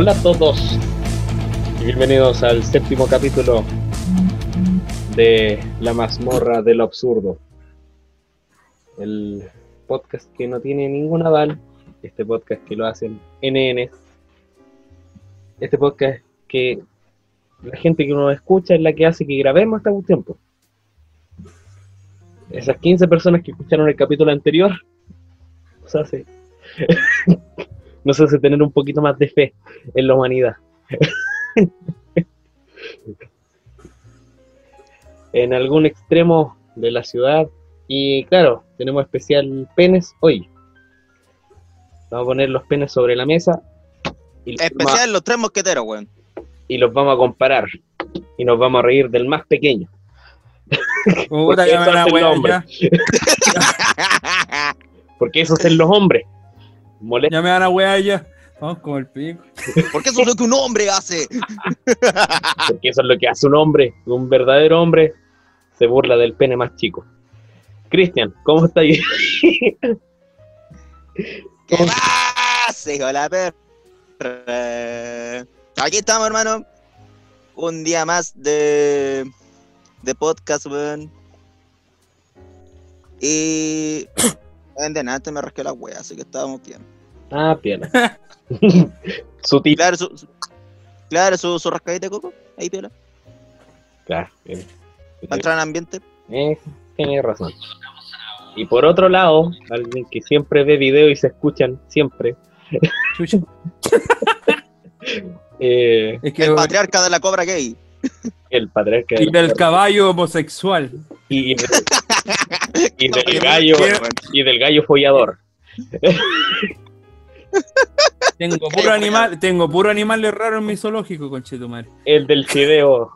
Hola a todos bienvenidos al séptimo capítulo de La mazmorra de lo absurdo. El podcast que no tiene ningún aval, este podcast que lo hacen NN, este podcast que la gente que nos escucha es la que hace que grabemos hasta un tiempo. Esas 15 personas que escucharon el capítulo anterior nos hace, nos hace tener un poquito más de fe en la humanidad. en algún extremo de la ciudad. Y claro, tenemos especial penes hoy. Vamos a poner los penes sobre la mesa. Y los, Especial los tres mosqueteros, weón. y los vamos a comparar. Y nos vamos a reír del más pequeño. Puta, Porque eso ya. Porque eso hacen los hombres. Molesta. Ya me van a wear ya. Vamos con el pico. Porque eso es lo que un hombre hace. Porque eso es lo que hace un hombre. Un verdadero hombre se burla del pene más chico. Cristian, ¿cómo está ahí? ¿Qué pasa, hijo de la perra? Aquí estamos, hermano. Un día más de, de podcast, weón. Y. weón, De nada, antes me rasqué la wea, así que estábamos bien. Ah, piola. Sutil. Claro, su, su- claro, su, su rascadita de coco. Ahí, piola. Claro, bien. Para entrar en ambiente. Eh, tienes razón. Y por otro lado, alguien que siempre ve video y se escuchan siempre, eh, Es que El patriarca de la cobra gay. El patriarca y del caballo homosexual. y, y de- y del gallo y del gallo follador. Tengo puro animal, tengo puro animales raro en mi zoológico, conchetumare. El del fideo.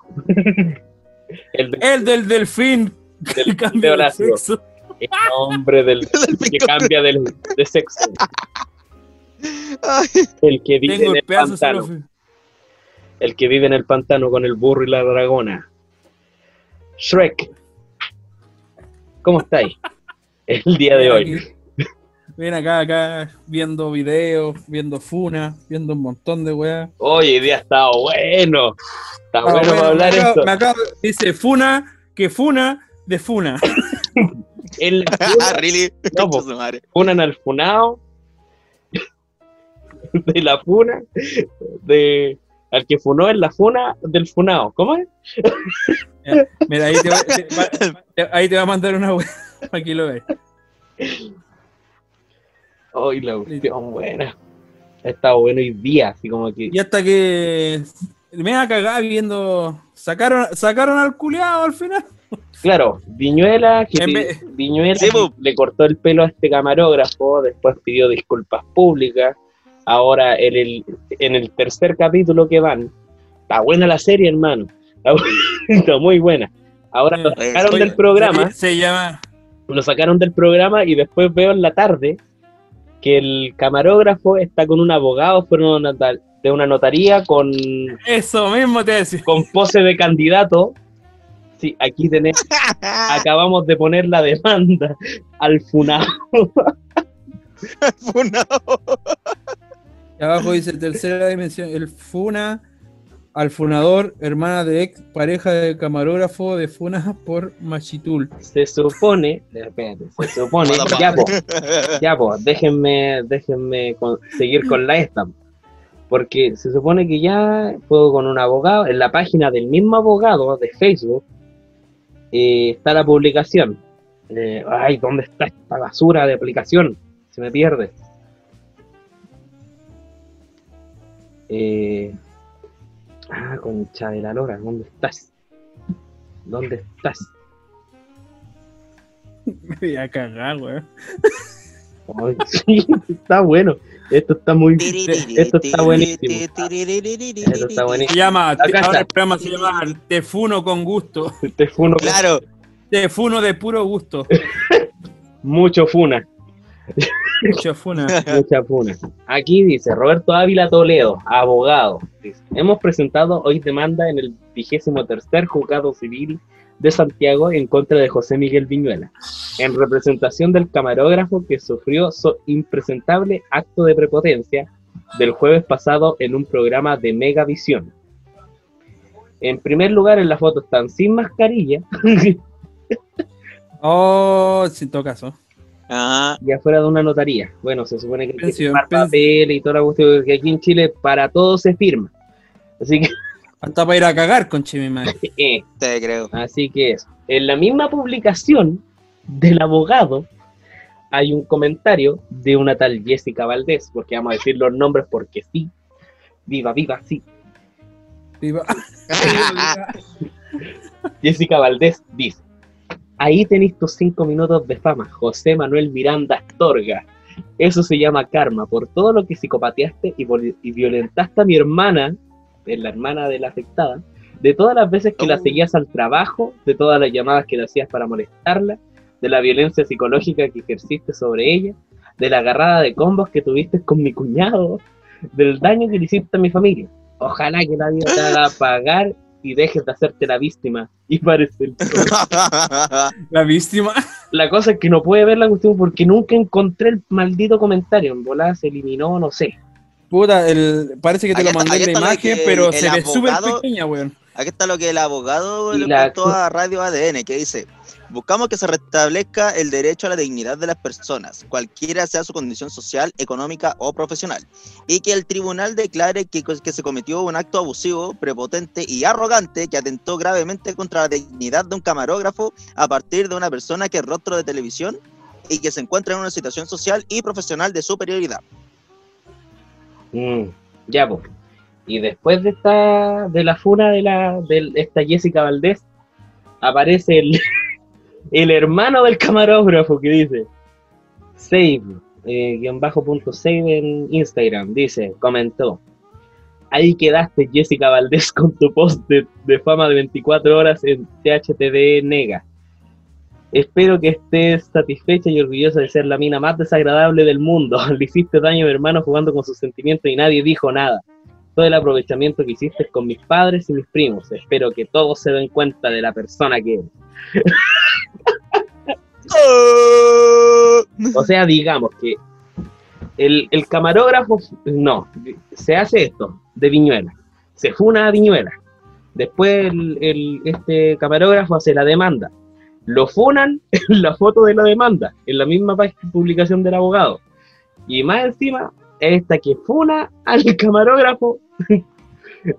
el del, El del delfín del que cambia fideo de sexo. El hombre del que cambia del- de sexo. Ay, El que vive Tengo en el el pedazo pantano. El que vive en el pantano con el burro y la dragona. Shrek. ¿Cómo estáis? El día de hoy. Ven acá, acá, viendo videos, viendo funa, viendo un montón de weas. Hoy día ha estado bueno. Está Ah, bueno, bueno, para hablar me acabo- esto. me acabo- dice funa, que funa, de funa. El really. No, po. Funan al funao. De la funa. De, al que funó en la funa del funao. ¿Cómo es? Mira, ahí te, va- te- va- ahí te va a mandar una para que lo veas. Hoy la cuestión buena. Ha estado bueno hoy día, así como que. Y hasta que me va a cagar viendo. Sacaron, sacaron al culiado al final. Claro, Viñuela, que vez- Viñuela Sí, le cortó el pelo a este camarógrafo, después pidió disculpas públicas. Ahora en el, en el tercer capítulo que van, está buena la serie, hermano. Está, muy buena. Ahora lo Eh, sacaron del programa, Se, llama. lo sacaron del programa y después veo en la tarde que el camarógrafo está con un abogado fueron de una notaría con Eso mismo te decía. con pose de candidato. Sí, aquí tenés, acabamos de poner la demanda al FUNAO. Funao. Y abajo dice tercera dimensión. El Funa al funador, hermana de ex pareja de camarógrafo de Funa por Machitul. Se supone, espérate, se supone, ya po, ya po, déjenme, déjenme con- seguir con la esta. Porque se supone que ya puedo con un abogado, en la página del mismo abogado de Facebook, eh, está la publicación. Eh, ay, ¿dónde está esta basura de aplicación? Se me pierde. Eh, ah, concha de la lora, ¿dónde estás? ¿Dónde estás? Me voy a cagar, weón. Ay, sí, está bueno. Esto está muy. Esto está buenísimo. Esto está Se buenísimo. llama, Acá ahora está. el programa se llama Te Funo con gusto. Este funo Claro. Te Funo de puro gusto. mucho funa. Mucha Funa. Mucha funa. Aquí dice Roberto Ávila Toledo, abogado. Dice, Hemos presentado hoy demanda en el vigésimo tercer juzgado civil de Santiago en contra de José Miguel Viñuela, en representación del camarógrafo que sufrió su impresentable acto de prepotencia del jueves pasado en un programa de Megavisión. En primer lugar, en la foto están sin mascarilla Oh, sin todo caso. Ajá. y afuera de una notaría. Bueno, se supone que hay que Pensión, firmar pensión. papel y toda la cuestión, porque aquí en Chile para todo se firma. Así que, Hasta para ir a cagar con mi madre. eh, Te creo. Así que eso. En la misma publicación del abogado hay un comentario de una tal Jessica Valdés, porque vamos a decir los nombres porque sí. Viva, viva, sí. Viva. Jessica Valdés dice, ahí tenéis tus cinco minutos de fama, José Manuel Miranda Astorga. Eso se llama karma, por todo lo que psicopateaste y, violentaste a mi hermana, es la hermana de la afectada, de todas las veces que la Oh. seguías al trabajo, de todas las llamadas que le hacías para molestarla, de la violencia psicológica que ejerciste sobre ella, de la agarrada de combos que tuviste con mi cuñado, del daño que le hiciste a mi familia. Ojalá que la vida te haga pagar y dejes de hacerte la víctima y parecer. La víctima. La cosa es que no puede ver la cuestión porque nunca encontré el maldito comentario. En volada se eliminó, no sé. Puta, el, parece que te lo está- mandé en la imagen, que pero el se ve súper pequeña, weón. Aquí está lo que el abogado le la- contó a Radio ADN, que dice, buscamos que se restablezca el derecho a la dignidad de las personas, cualquiera sea su condición social, económica o profesional, y que el tribunal declare que, que se cometió un acto abusivo, prepotente y arrogante que atentó gravemente contra la dignidad de un camarógrafo a partir de una persona que es rostro de televisión y que se encuentra en una situación social y profesional de superioridad. Mm, ya, pues. Y después de esta, de la funa de la, de esta Jessica Valdés, aparece el, el hermano del camarógrafo que dice, save, eh, guion bajo punto save en Instagram, dice, comentó, ahí quedaste Jessica Valdés con tu post de, de fama de 24 horas en THTV Nega. Espero que estés satisfecha y orgullosa de ser la mina más desagradable del mundo. Le hiciste daño a mi hermano jugando con sus sentimientos y nadie dijo nada. Todo el aprovechamiento que hiciste con mis padres y mis primos. Espero que todos se den cuenta de la persona que eres. O sea, digamos que el, el camarógrafo, no, se hace esto de Viñuela. Se funa a Viñuela. Después el, el- este camarógrafo hace la demanda. Lo funan en la foto de la demanda, en la misma publicación del abogado. Y más encima, esta que funa al camarógrafo,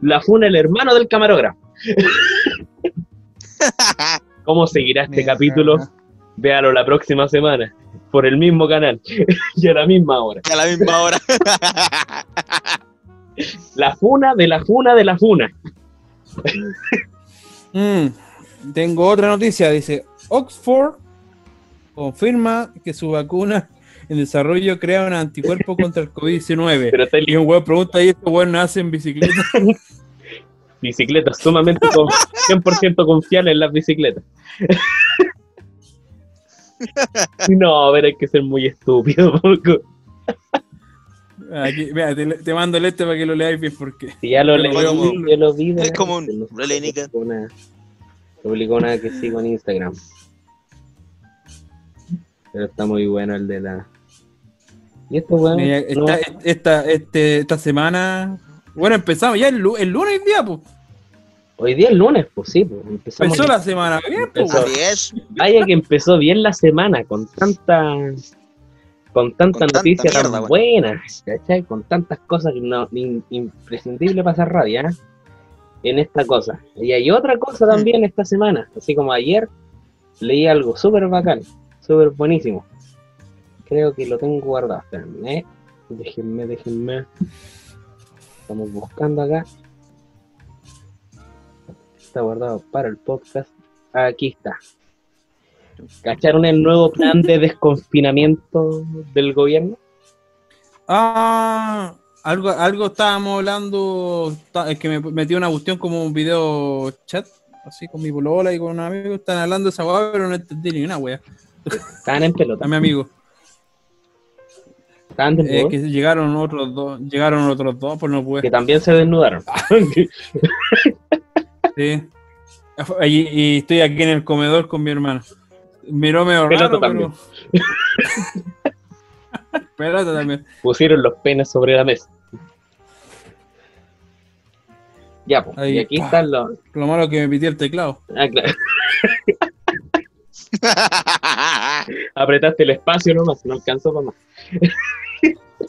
la funa el hermano del camarógrafo. ¿Cómo seguirá este capítulo? Véalo la próxima semana, por el mismo canal y a la misma hora. a la misma hora. La funa de la funa de la funa. Mm, tengo otra noticia, dice Oxford confirma que su vacuna en desarrollo crea un anticuerpo contra el COVID-19. Pero está Y un weón pregunta, ¿y este weón nace en bicicleta? bicicletas sumamente con- 100% confiable en las bicicletas. no, pero hay que ser muy estúpido. poco. Aquí, mira, te, te mando el este para que lo leáis bien porque Si ya lo leí, yo lo vi. es como un una- Publicó una que sigo en Instagram. Pero está muy bueno el de la. Y esto, weón. mira, no- esta, esta, este- esta semana, bueno, empezamos ya el, lu- el lunes hoy día, pues. Hoy día es lunes, pues sí, pues, empezamos. Empezó la semana bien, pues. Empezó. Así es. Vaya que empezó bien la semana con tanta con tanta Con noticia tan mierda, buena, ¿cachai? Con tantas cosas que no in- imprescindible pasar rabia ¿eh? en esta cosa. Y hay otra cosa también esta semana, así como ayer leí algo súper bacán, súper buenísimo. Creo que lo tengo guardado, espérenme, ¿eh? déjenme, déjenme. Estamos buscando acá. Está guardado para el podcast. Aquí está. ¿Cacharon el nuevo plan de desconfinamiento del gobierno? Ah, algo, algo estábamos hablando, es que me metí una cuestión como un video chat, así con mi polola y con un amigo, están hablando de esa weá, pero no entendí ni una wea. Estaban en pelota. A mi amigo. Eh, que llegaron otros dos, llegaron otros dos, pues no pude. Que también se desnudaron. sí. Y, estoy aquí en el comedor con mi hermano. Miró medio Pelota también. Pelota también. Pusieron los penes sobre la mesa. Ya, pues. Y aquí están los. Lo malo que me pitió el teclado. Ah, claro. Apretaste el espacio nomás, no alcanzó para más.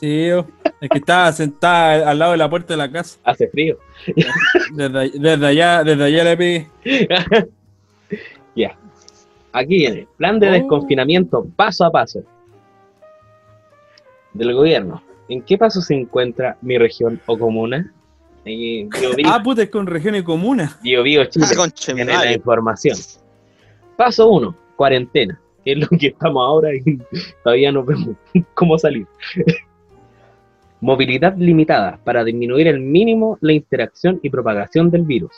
Sí, yo. Es que estaba sentada al lado de la puerta de la casa. Hace frío. Desde, desde allá, desde allá le pegué. ya. Aquí viene. Plan de Oh. desconfinamiento paso a paso. Del gobierno. ¿En qué paso se encuentra mi región o comuna? Biobío, Ah, puta, es con región y comuna. Biobío, Chile. Ah, Tiene la información. Paso 1, cuarentena, que es lo que estamos ahora y todavía no vemos cómo salir. Movilidad limitada para disminuir el mínimo la interacción y propagación del virus.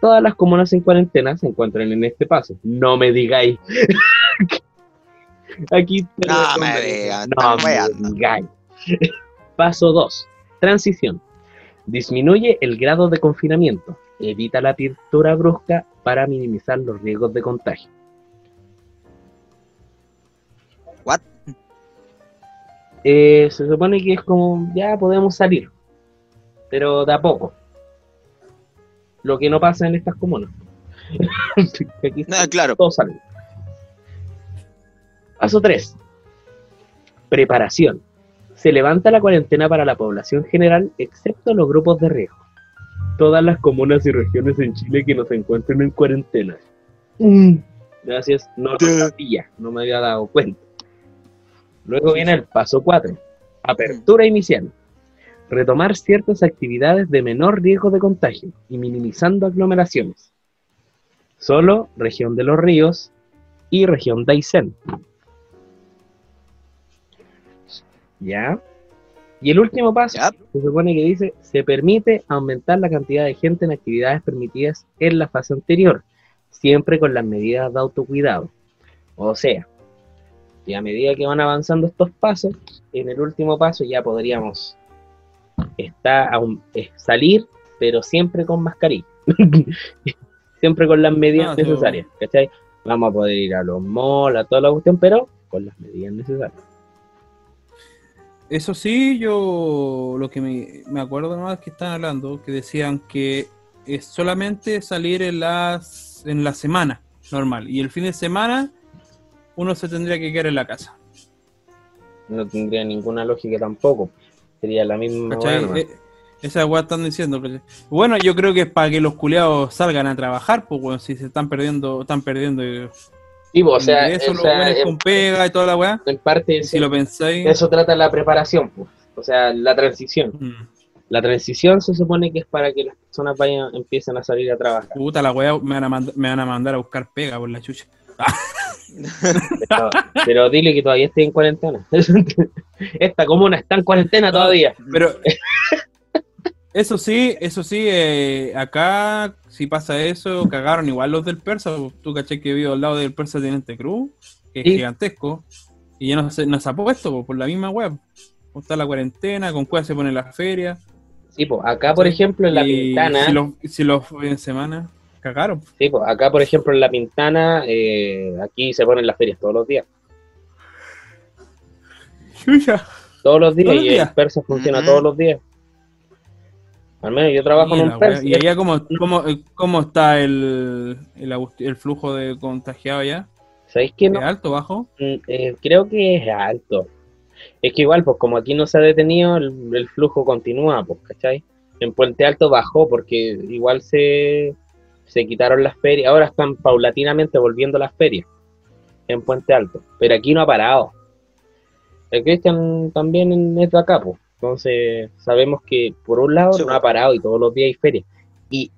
Todas las comunas en cuarentena se encuentran en este paso. No me digáis. Aquí No me digas, No me digáis. Paso 2. Transición. Disminuye el grado de confinamiento. Evita la apertura brusca para minimizar los riesgos de contagio. Eh, se supone que es como, ya podemos salir, pero de a poco. Lo que no pasa en estas comunas. Aquí Ah, claro. todos salen. Paso 3. Preparación. Se levanta la cuarentena para la población general, excepto los grupos de riesgo. Todas las comunas y regiones en Chile que no se encuentren en cuarentena. Mm. Gracias, no sabía, no me había dado cuenta. Luego viene el paso 4. Apertura inicial. Retomar ciertas actividades de menor riesgo de contagio y minimizando aglomeraciones. Solo región de los ríos y región de Aysén. ¿Ya? Y el último paso Ya. se supone que dice, se permite aumentar la cantidad de gente en actividades permitidas en la fase anterior, siempre con las medidas de autocuidado. O sea, y a medida que van avanzando estos pasos, en el último paso ya podríamos estar, aún- eh, salir, pero siempre con mascarilla. siempre con las medidas Ah, sí, necesarias, ¿cachai? Vamos a poder ir a los malls, a toda la cuestión, pero con las medidas necesarias. Eso sí, yo lo que me, me acuerdo nomás que están hablando, que decían que es solamente salir en las en la semana normal y el fin de semana uno se tendría que quedar en la casa. No tendría ninguna lógica tampoco. Sería la misma. Eh, esa weá están diciendo. ¿cachai? Bueno, yo creo que es para que los culeados salgan a trabajar, pues bueno, si se están perdiendo, están perdiendo eh, Sí, pues, o sea, eso o sea, en, con pega y toda la weá. en parte Si lo pensáis. eso trata la preparación, pues. o sea, la transición. mm, La transición se supone que es para que las personas vayan, empiecen a salir a trabajar. Puta la weá, me van, a mand- me van a mandar a buscar pega por la chucha. Pero, pero dile que todavía estoy en cuarentena. Esta comuna está en cuarentena todavía. Pero eso sí, eso sí, eh, acá si pasa eso, cagaron igual los del Persa. Tú caché que vivo al lado del Persa Teniente Cruz, que es Sí. gigantesco, y ya no se, no se ha puesto po, por la misma web. Está la cuarentena, con cuál se pone la feria. Sí, pues, acá por ejemplo en la y Pintana, Si los, si los de semana, cagaron. sí, pues, acá por ejemplo en la Pintana, eh, aquí se ponen las ferias todos los días. Chucha. Todos los días Todos los y días. el persa funciona toos los días. Al menos yo trabajo Y, en un persa. y allá cómo, cómo, cómo está el, el, flujo de contagiado allá? ¿Sabéis que ¿Es no? alto, bajo? Mm, eh, creo que es alto. Es que igual, pues como aquí no se ha detenido, el, el flujo continúa, pues, ¿cachai? En Puente Alto bajó porque igual se, se quitaron las ferias. Ahora están paulatinamente volviendo las ferias en Puente Alto. Pero aquí no ha parado. El Cristian también es de acá, pues. Entonces sabemos que por un lado Sí, no ha parado y todos los días hay ferias. Y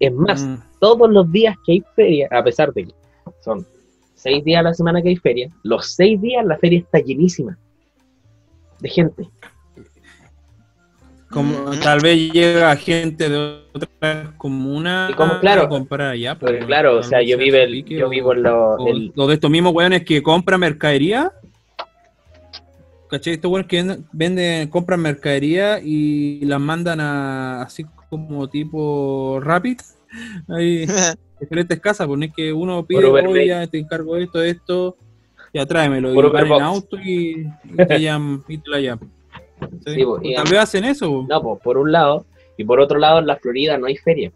es más, Mm. todos los días que hay feria, a pesar de que son seis días a la semana que hay feria, los seis días la feria está llenísima de gente. Como tal vez llega gente de otras comunas Y como, claro, a comprar allá. Pues, claro, o sea, yo, vive el- yo vivo en lo, o, el- o de estos mismos weones que compran mercadería. ¿Cachai? Estos weones que venden- compran mercadería y las mandan a así como tipo Rapid. Hay diferentes casas, pues no es que uno pide, oye, te encargo esto, esto, ya tráemelo. Y van en auto y, y te llaman, y te la llaman. ¿Sí? Sí, pues, y vez hacen eso. pues. No, pues por un lado, Y por otro lado, en la Florida no hay feria.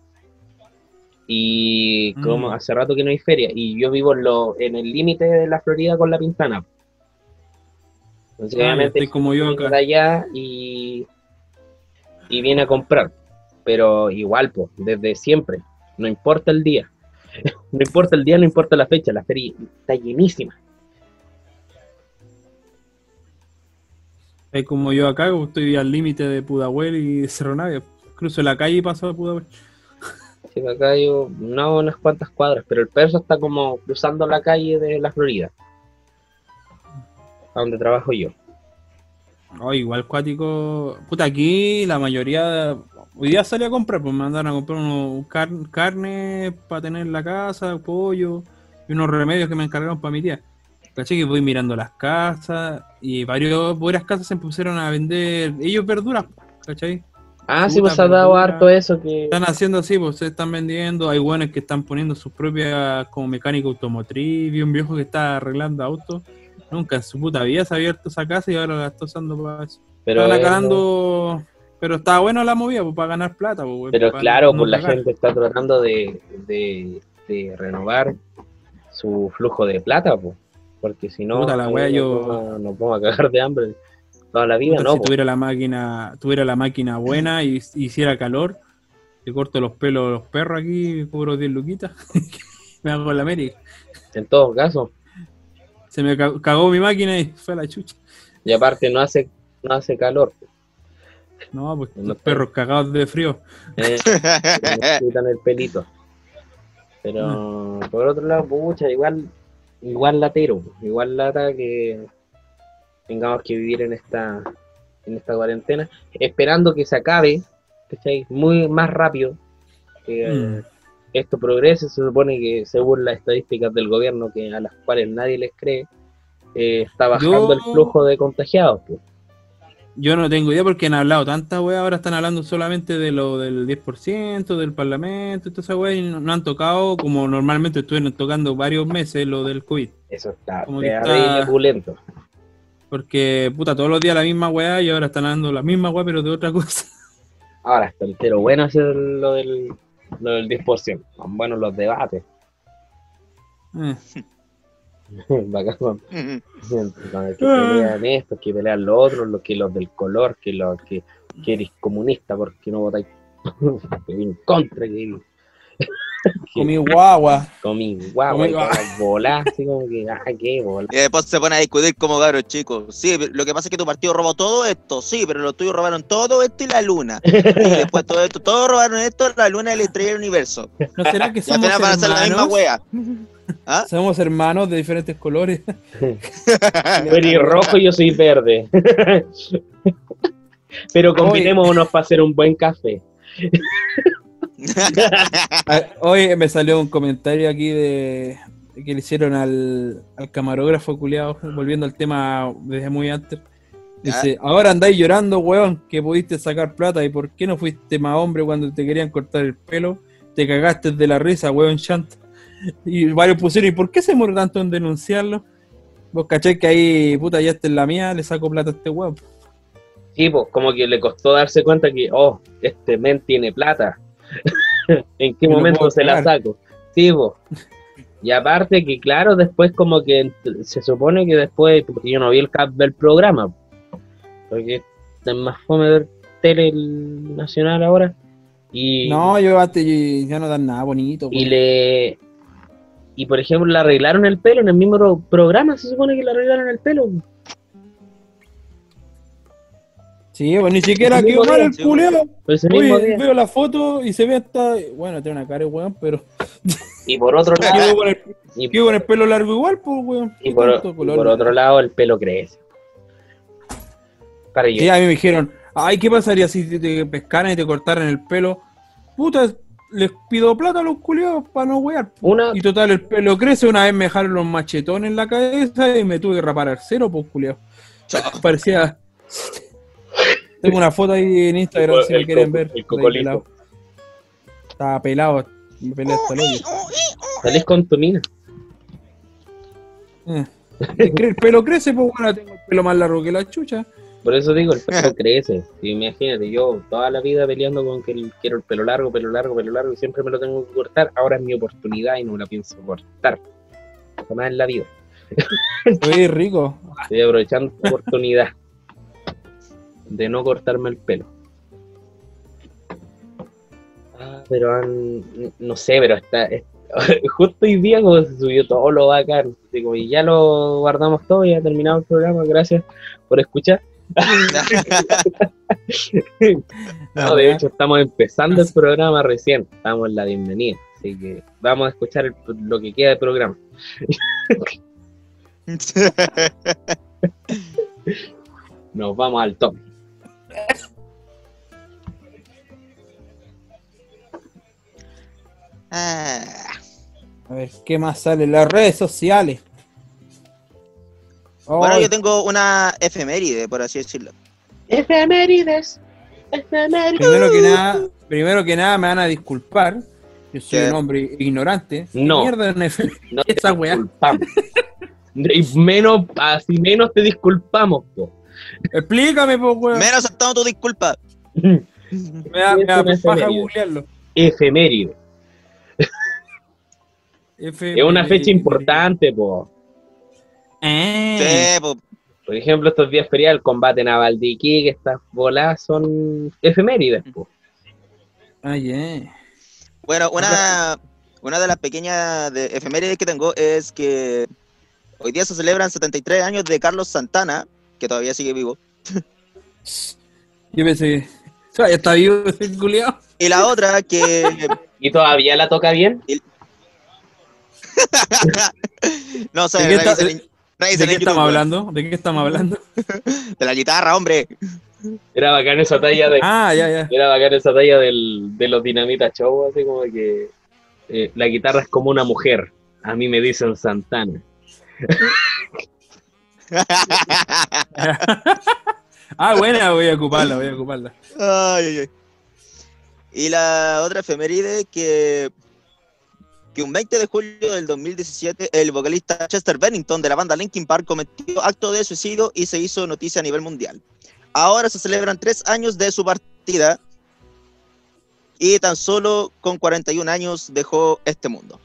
Y como Mm. hace rato que no hay feria. Y yo vivo en, lo, en el límite de la Florida con la Pintana. Entonces, Ah, obviamente, estoy como yo acá. allá y, y viene a comprar. Pero igual, pues, desde siempre. No importa el día. No importa el día, no importa la fecha. La feria está llenísima. Es como yo acá, estoy al límite de Pudahuel y Cerro Navia. Cruzo la calle y paso a Pudahuel. Sí, acá yo, no unas cuantas cuadras, pero el perso está como cruzando la calle de la Florida, a donde trabajo yo. Oh, igual cuático. Puta, aquí la mayoría. Hoy día salí a comprar, pues me mandaron a comprar unos car- carne para tener en la casa, pollo y unos remedios que me encargaron para mi tía. Caché que voy mirando las casas y varios, varias casas se pusieron a vender ellos verduras, ¿cachai? Ah, sí, pues ha dado harto eso que... Están haciendo así, pues se están vendiendo. Hay buenos que están poniendo sus propias como mecánico automotriz. Vi un viejo que está arreglando autos. Nunca en su puta vida se ha abierto esa casa y ahora la está usando para eso. Pero, Estaban es- ganando. Pero estaba bueno la movida, pues, para ganar plata, pues, pero para claro, pues la gente está tratando de, de, de renovar su flujo de plata, pues. Porque si no, Puta la wea, nos yo- a- nos vamos a cagar de hambre toda la vida, Puta, ¿no? si tuviera la máquina, tuviera la máquina buena y hiciera calor, te corto los pelos a los perros aquí, cubro 10 luquitas, me hago la América. En todo caso. Se me ca- cagó mi máquina y fue a la chucha. Y aparte no hace, no hace calor. No, pues No los perros cagados de frío. Eh, quitan el pelito. Pero por otro lado, pucha, igual, igual latero, igual lata que tengamos que vivir en esta, en esta cuarentena, esperando que se acabe, ¿cachai? Muy más rápido, que Mm. esto progrese, se supone que según las estadísticas del gobierno, que a las cuales nadie les cree, eh, está bajando Yo- el flujo de contagiados. pues. Yo no tengo idea porque han hablado tantas weas, ahora están hablando solamente de lo del 10%, del parlamento, y toda esa wea, y no, no han tocado, como normalmente estuvieron tocando varios meses, lo del COVID. Eso está Como que terrible está- pulento. Porque, puta, todos los días la misma wea y ahora están hablando la misma wea, pero de otra cosa. Ahora está entero bueno hacer lo del, lo del 10%. Son buenos los debates. Eh, Bacán, con- con el que pelean estos, que pelean los otros, los que los del color, que los que, que eres comunista porque no votáis en contra, que Comí guagua. comí guagua y Comí así como que, ah, qué bola. Y después se pone a discutir como cabros chicos. Sí, lo que pasa es que tu partido robó todo esto. Sí, pero los tuyos robaron todo esto y la luna. Y después todo esto, todos robaron esto, la luna y la estrella del universo. ¿No será que Y al somos final van a hacer la misma wea. ¿Ah? Somos hermanos de diferentes colores. Tú eres rojo y yo soy verde. Pero combinémonos para hacer un buen café. Hoy me salió un comentario aquí de que le hicieron al, al camarógrafo culiado, volviendo al tema desde muy antes. Dice, ahora andáis llorando, weón, que pudiste sacar plata y por qué no fuiste más hombre cuando te querían cortar el pelo. Te cagaste de la risa, weón, chanta. Y varios pusieron, ¿y por qué se demoró tanto en denunciarlo? Vos caché que ahí, puta, ya está en la mía, le saco plata a este weón. Sí, pues como que le costó darse cuenta que, oh, este men tiene plata. ¿En qué Me momento se la saco? Sí, pues. Y aparte que, claro, después como que se supone que después, porque yo no vi el cap del programa, porque es más fome ver tele el nacional ahora. Y, No, yo ya no dan nada bonito. y weón. le... Y por ejemplo, le arreglaron el pelo en el mismo pro- programa, se supone que le arreglaron el pelo. Sí, pues ni siquiera quedó mal el culeo. Pues veo la foto y se ve hasta. Bueno, tiene una cara weón, pero. Y por otro lado, Quedó con, el, y, quedó con el pelo largo igual, pues, weón. y por, y por otro lado, el pelo crece. Para. Sí, a mí me dijeron, ay, ¿qué pasaría si te pescaran y te cortaran el pelo? Puta, les pido plata a los culiados para no wear. Una, Y total, el pelo crece. Una vez me dejaron los machetones en la cabeza y me tuve que rapar al cero, pues, culiado. Parecía. Tengo una foto ahí en Instagram El si la quieren ver. el cocolito. pelado. Estaba pelado. Me peleé hasta el hoyo. salís con tu mina. Eh. El pelo crece, pues bueno, tengo el pelo más largo que la chucha. Por eso digo, el pelo crece. Y imagínate, yo toda la vida peleando con que quiero el pelo largo, pelo largo, pelo largo, y siempre me lo tengo que cortar. Ahora es mi oportunidad y no me la pienso cortar. Jamás en la vida. Oye, rico. Estoy aprovechando esta oportunidad de no cortarme el pelo. Ah, pero han- no sé, pero está, es- justo hoy día como se subió todo lo bacán. Digo, y ya lo guardamos todo, ya ha terminado el programa, gracias por escuchar. No, de hecho estamos empezando el programa recién, estamos en la bienvenida, así que vamos a escuchar el- lo que queda del programa. Nos vamos al top. Ah, A ver, ¿qué más sale en las redes sociales? Bueno, yo tengo una efeméride, por así decirlo. Efemérides. Efemérides. primero que nada, primero que nada me van a disculpar. Yo soy ¿Qué? un hombre ignorante. ¿Qué No. mierda efe- No te esa weá? Y menos, así menos te disculpamos, po. Explícame, pues, weón. Menos aceptamos tu disculpa. Me da, me da paja googlearlo. Efeméride. Efe- Es una fecha importante, po. Eh. Sí, po. Por ejemplo, estos días feriados, el combate naval de Iquique, estas bolas son efemérides, po. Ah, yeah. Bueno, una, una de las pequeñas de efemérides que tengo es que hoy día se celebran 73 años de Carlos Santana, que todavía sigue vivo. Yo pensé, "Todavía está vivo ese culiao. Y la otra que... ¿Y todavía la toca bien? no sé, ¿De qué está- revisen en- revisen ¿De qué en estamos hablando? ¿De qué estamos hablando? De la guitarra, hombre. Era bacán esa talla de... Ah, ya, ya. Era bacán esa talla del, de los Dinamita Show, así como que eh, la guitarra es como una mujer. A mí me dicen Santana. ah, buena, voy a ocuparla, voy a ocuparla. Ay, ay, ay. Y la otra efeméride que, un 20 de julio del 2017 el vocalista Chester Bennington de la banda Linkin Park cometió acto de suicidio y se hizo noticia a nivel mundial. Ahora se celebran tres años de su partida y tan solo con 41 años dejó este mundo.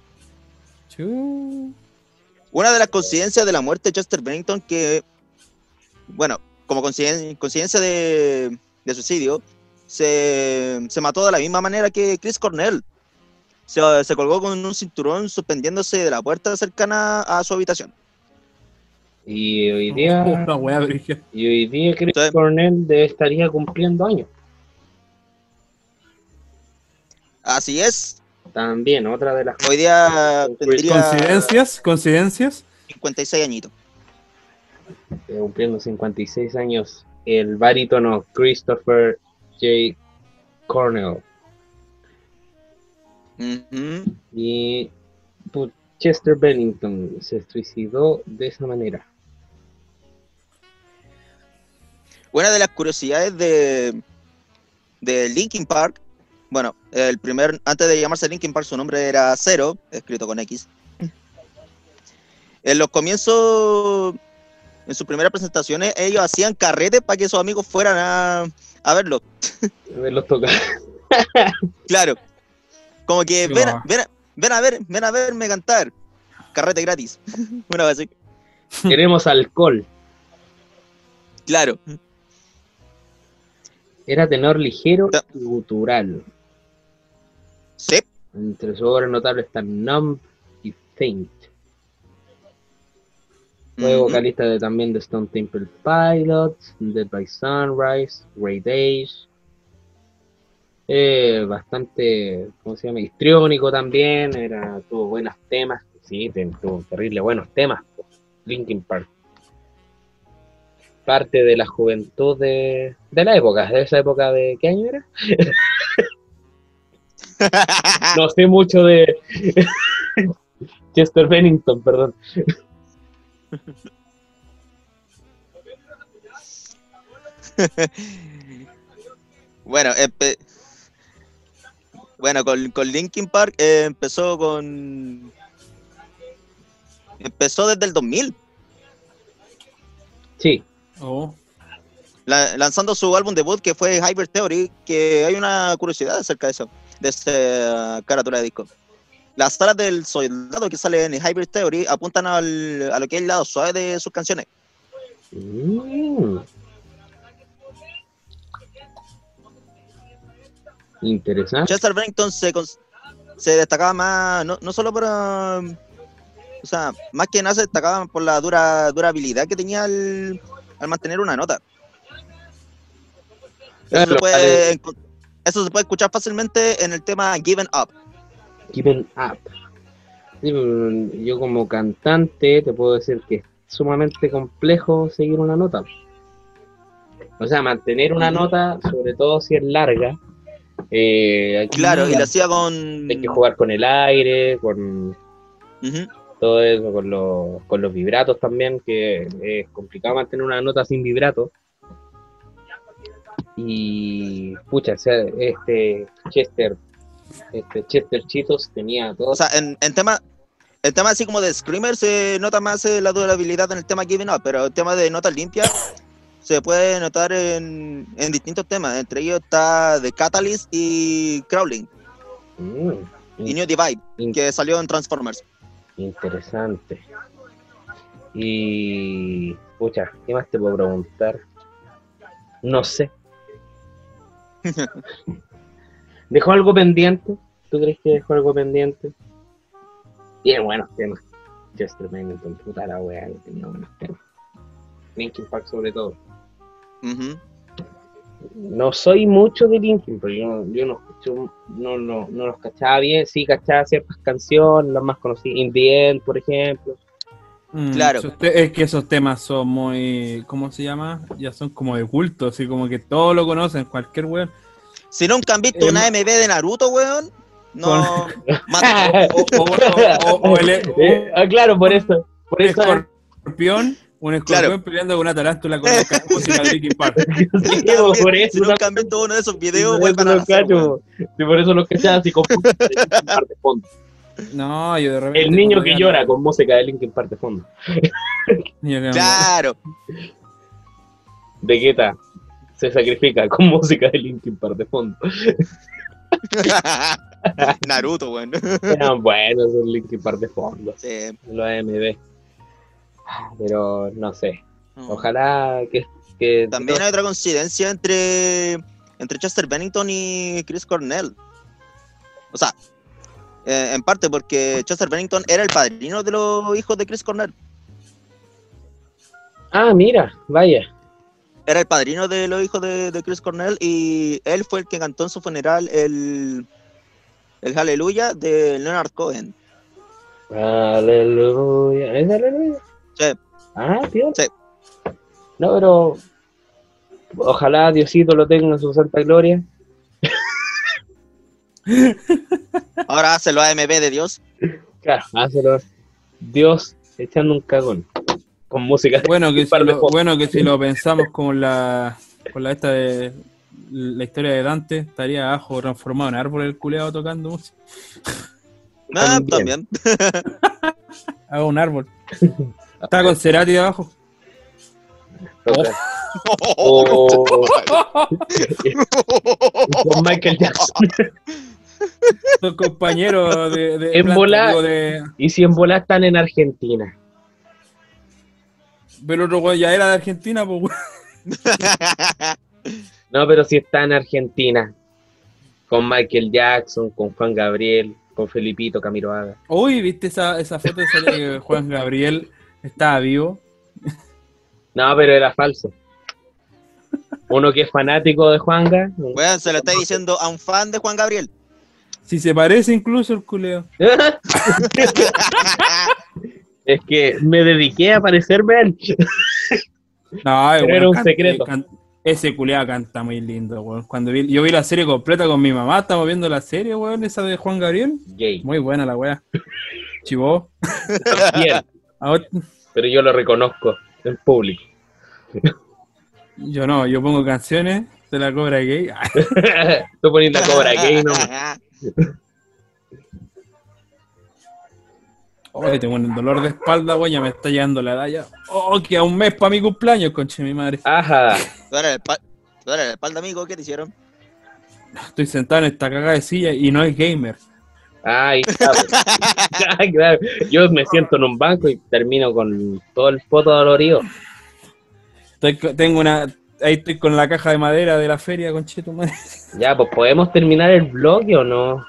Una de las coincidencias de la muerte de Chester Bennington que, bueno, como coinciden- coincidencia de, de suicidio, se, se mató de la misma manera que Chris Cornell. Se, se colgó con un cinturón suspendiéndose de la puerta cercana a su habitación. Y hoy día, Una wea, y hoy día Chris Sí. Cornell de- estaría cumpliendo años. Así es, También, otra de las hoy día tendría ¿Coincidencias? ¿Coincidencias? 56 añitos. cumpliendo 56 años, el barítono Christopher J. Cornell. Y pues, Chester Bennington se suicidó de esa manera. Una de las curiosidades de, de Linkin Park, bueno, el primer, antes de llamarse Linkin Park, su nombre era Zero, escrito con X. En los comienzos, en sus primeras presentaciones, ellos hacían carretes para que sus amigos fueran a, a verlo. Verlos tocar. Claro. Como que ven, va. ven, a- ven a ver, ven a verme cantar. Carrete gratis. Una vez. Queremos alcohol. Claro. Era tenor ligero Ta- y gutural. Sí. Entre sus obras notables están Numb y Faint. Fue vocalista de, también de Stone Temple Pilots, Dead by Sunrise, Great Age. Eh, bastante, ¿cómo se llama? Histriónico también, era, tuvo buenos temas. Sí, tuvo terrible buenos temas. Linkin Park. Parte de la juventud de, de la época, de esa época de, ¿qué año era? No sé mucho de Chester Bennington, perdón. Bueno, empe- bueno con, con Linkin Park eh, empezó con... Empezó desde el 2000. Sí, Oh. la- lanzando su álbum debut que fue Hyper Theory, que hay una curiosidad acerca de eso, de esa carátula de disco. Las salas del soldado que salen en Hyper Theory apuntan al- a lo que es el lado suave de sus canciones. Mm. Interesante. Chester Bennington se, destacaba más, no, no solo por, ah, o sea, más que nada se destacaba por la dura durabilidad que tenía al, al mantener una nota. Eso, Claro, se puede, vale. encon- eso se puede escuchar fácilmente en el tema Given Up. Given up. Sí, mm, yo como cantante te puedo decir que es sumamente complejo seguir una nota. O sea, mantener una nota, sobre todo si es larga. Eh, aquí Claro, y lo hacía con... hay que jugar con el aire, con todo eso, con los, con los vibratos también, que es complicado mantener una nota sin vibrato. Y, pucha, o sea, este Chester, este Chester Chitos tenía todo. O sea, en, en tema... El tema así como de Screamer se nota más eh, la durabilidad en el tema Given Up, pero el tema de notas limpias se puede notar en, en distintos temas. Entre ellos está The Catalyst y Crawling Mm, y New Divide, que salió en Transformers. interesante. Y, pucha, ¿qué más te puedo preguntar? No sé. ¿Dejó algo pendiente? ¿Tú crees que dejó algo pendiente? Tiene buenos temas. Chester Bennington, puta la wea, tenía buenos temas. Linkin Park sobre todo. No soy mucho de Linkin, pero yo, no- yo no escucho, no, no, no los cachaba bien, sí cachaba ciertas canciones, las más conocidas, In the End, por ejemplo. Mm, Claro. es que esos temas son muy. ¿Cómo se llama? Ya son como de culto, así como que todos lo conocen, cualquier weón. Si nunca han visto Eh, una MV de Naruto, weón, no. mata- O, o- o- o el, Eh, ah, claro, por eso. Por eso escorpión, un escorpión Claro. peleando con una tarántula con la música de Linkin Park. si por eso. nunca han visto uno de esos videos, por eso vuelvan a los nacer, cacho, sí, por eso los cachaba así con de fondo. No, yo de repente. El niño que llora con música de Linkin Park de fondo. Claro. Vegeta se sacrifica con música de Linkin Park de fondo. Naruto, weón. Eran buenos esos Linkin Park de fondo. Sí. Los AMD. Pero no sé. Ojalá que. que También hay otra coincidencia entre, entre Chester Bennington y Chris Cornell. O sea, eh, en parte porque Chester Bennington era el padrino de los hijos de Chris Cornell. Ah, mira, vaya. Era el padrino de los hijos de, de Chris Cornell y él fue el que cantó en su funeral el, el Hallelujah de Leonard Cohen. Aleluya. ¿Es aleluya? Sí. Ah, tío. Sí. No, pero. Ojalá Diosito lo tenga en su santa gloria. Ahora hace lo AMB de Dios. Claro, hácelo. Dios echando un cagón. Con música. Bueno que, si lo, bueno que si lo pensamos con la con la esta de la historia de Dante, estaría abajo transformado en árbol el culeado tocando música. Ah, También. también. Hago un árbol. Está con Cerati abajo. Toca. O- con Michael Jackson. Son compañeros de, de, En bola- de- Y si en bola están en Argentina. Pero el otro güey ya era de Argentina, pues. No, pero si está en Argentina. Con Michael Jackson, con Juan Gabriel, con Felipito Camiroaga. Uy, ¿viste esa, esa foto de que Juan Gabriel estaba vivo? No, pero era falso. Uno que es fanático de Juanga. Weón, se lo está diciendo a un fan de Juan Gabriel. Si se parece incluso el culeo. es que me dediqué a parecerme a él. No, Pero era un canta- secreto. ese culeado canta muy lindo, weón. Cuando vi, yo vi la serie completa con mi mamá, estamos viendo la serie, weón, esa de Juan Gabriel. Gay. Muy buena la weá. Chivó. Bien, pero yo lo reconozco en público. yo no, yo pongo canciones de la cobra gay. Tú poniendo la cobra gay, no. Oh, que tengo un dolor de espalda, weón, ya me está llegando la edad ya. Oh, que a un mes para mi cumpleaños, conche mi madre. Ajá. Espalda, dale la espalda, amigo, ¿qué te hicieron? Estoy sentado en esta cagada de silla y no es gamer. Ay, claro. Ay, claro. Yo me siento en un banco y termino con todo el poto dolorido. Estoy tengo una. Ahí estoy con la caja de madera de la feria, con madre. Ya, pues podemos terminar el bloque o no.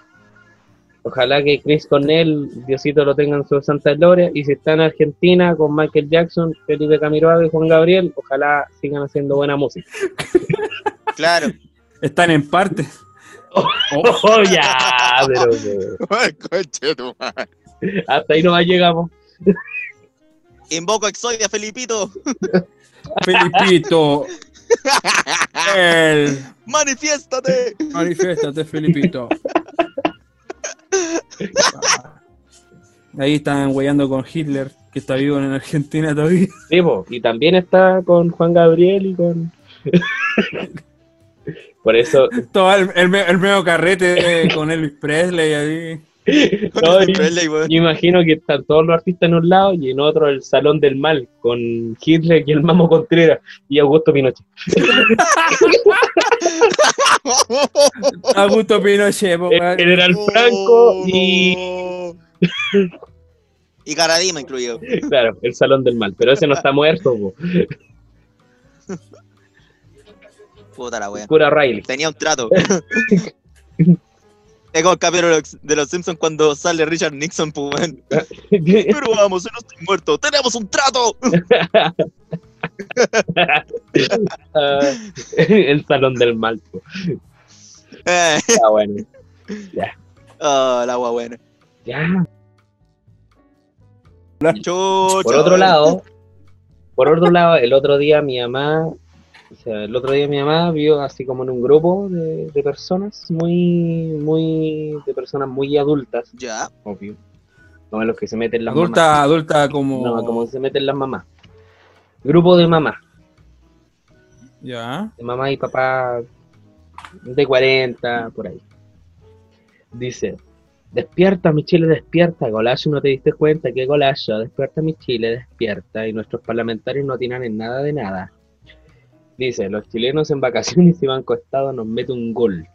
Ojalá que Chris Cornell, Diosito lo tenga en su santa gloria. Y si está en Argentina con Michael Jackson, Felipe Camiroaga y Juan Gabriel, ojalá sigan haciendo buena música. Claro. Están en parte. Oh, ya, pero madre. hasta ahí nomás llegamos. Invoco Exodia, Felipito. Felipito. El. ¡Manifiéstate! Manifiéstate, Felipito. Ahí están weyando con Hitler, que está vivo en Argentina todavía. Sí, po, y también está con Juan Gabriel y con. Por eso. Todo el, el, el medio carrete con Elvis Presley ahí. no, y- Presley, weón. Yo imagino que están todos los artistas en un lado y en otro el Salón del Mal, con Hitler y el Mamo Contreras y Augusto Pinochet. Augusto Pinochet, po, El weón. General Franco y, Y Caradima incluido. claro, el Salón del Mal. Pero ese no está muerto, po. Puta la wea. Cura Riley. Tenía un trato. Es como el capítulo de los- Simpsons cuando sale Richard Nixon, pues, weón. Pero vamos, yo no estoy muerto. ¡Tenemos un trato! Ah, el Salón del Mal. po. Eh, Está bueno. oh, la agua buena. Ya. Por otro lado, por otro lado, el otro día mi mamá, o sea, el otro día mi mamá vio así como en un grupo de, de personas muy, muy, de personas muy adultas, Ya. obvio. Como los que se meten las mamás. Adulta, adulta como. No, como se meten las mamás. Grupo de mamás, Ya. de mamá y papá de 40, por ahí. Dice, despierta mi Chile, despierta, Golayo, no te diste cuenta que Golayo, despierta mi Chile, despierta, y nuestros parlamentarios no tiran en nada de nada. Dice, los chilenos en vacaciones y Banco Estado nos mete un gol.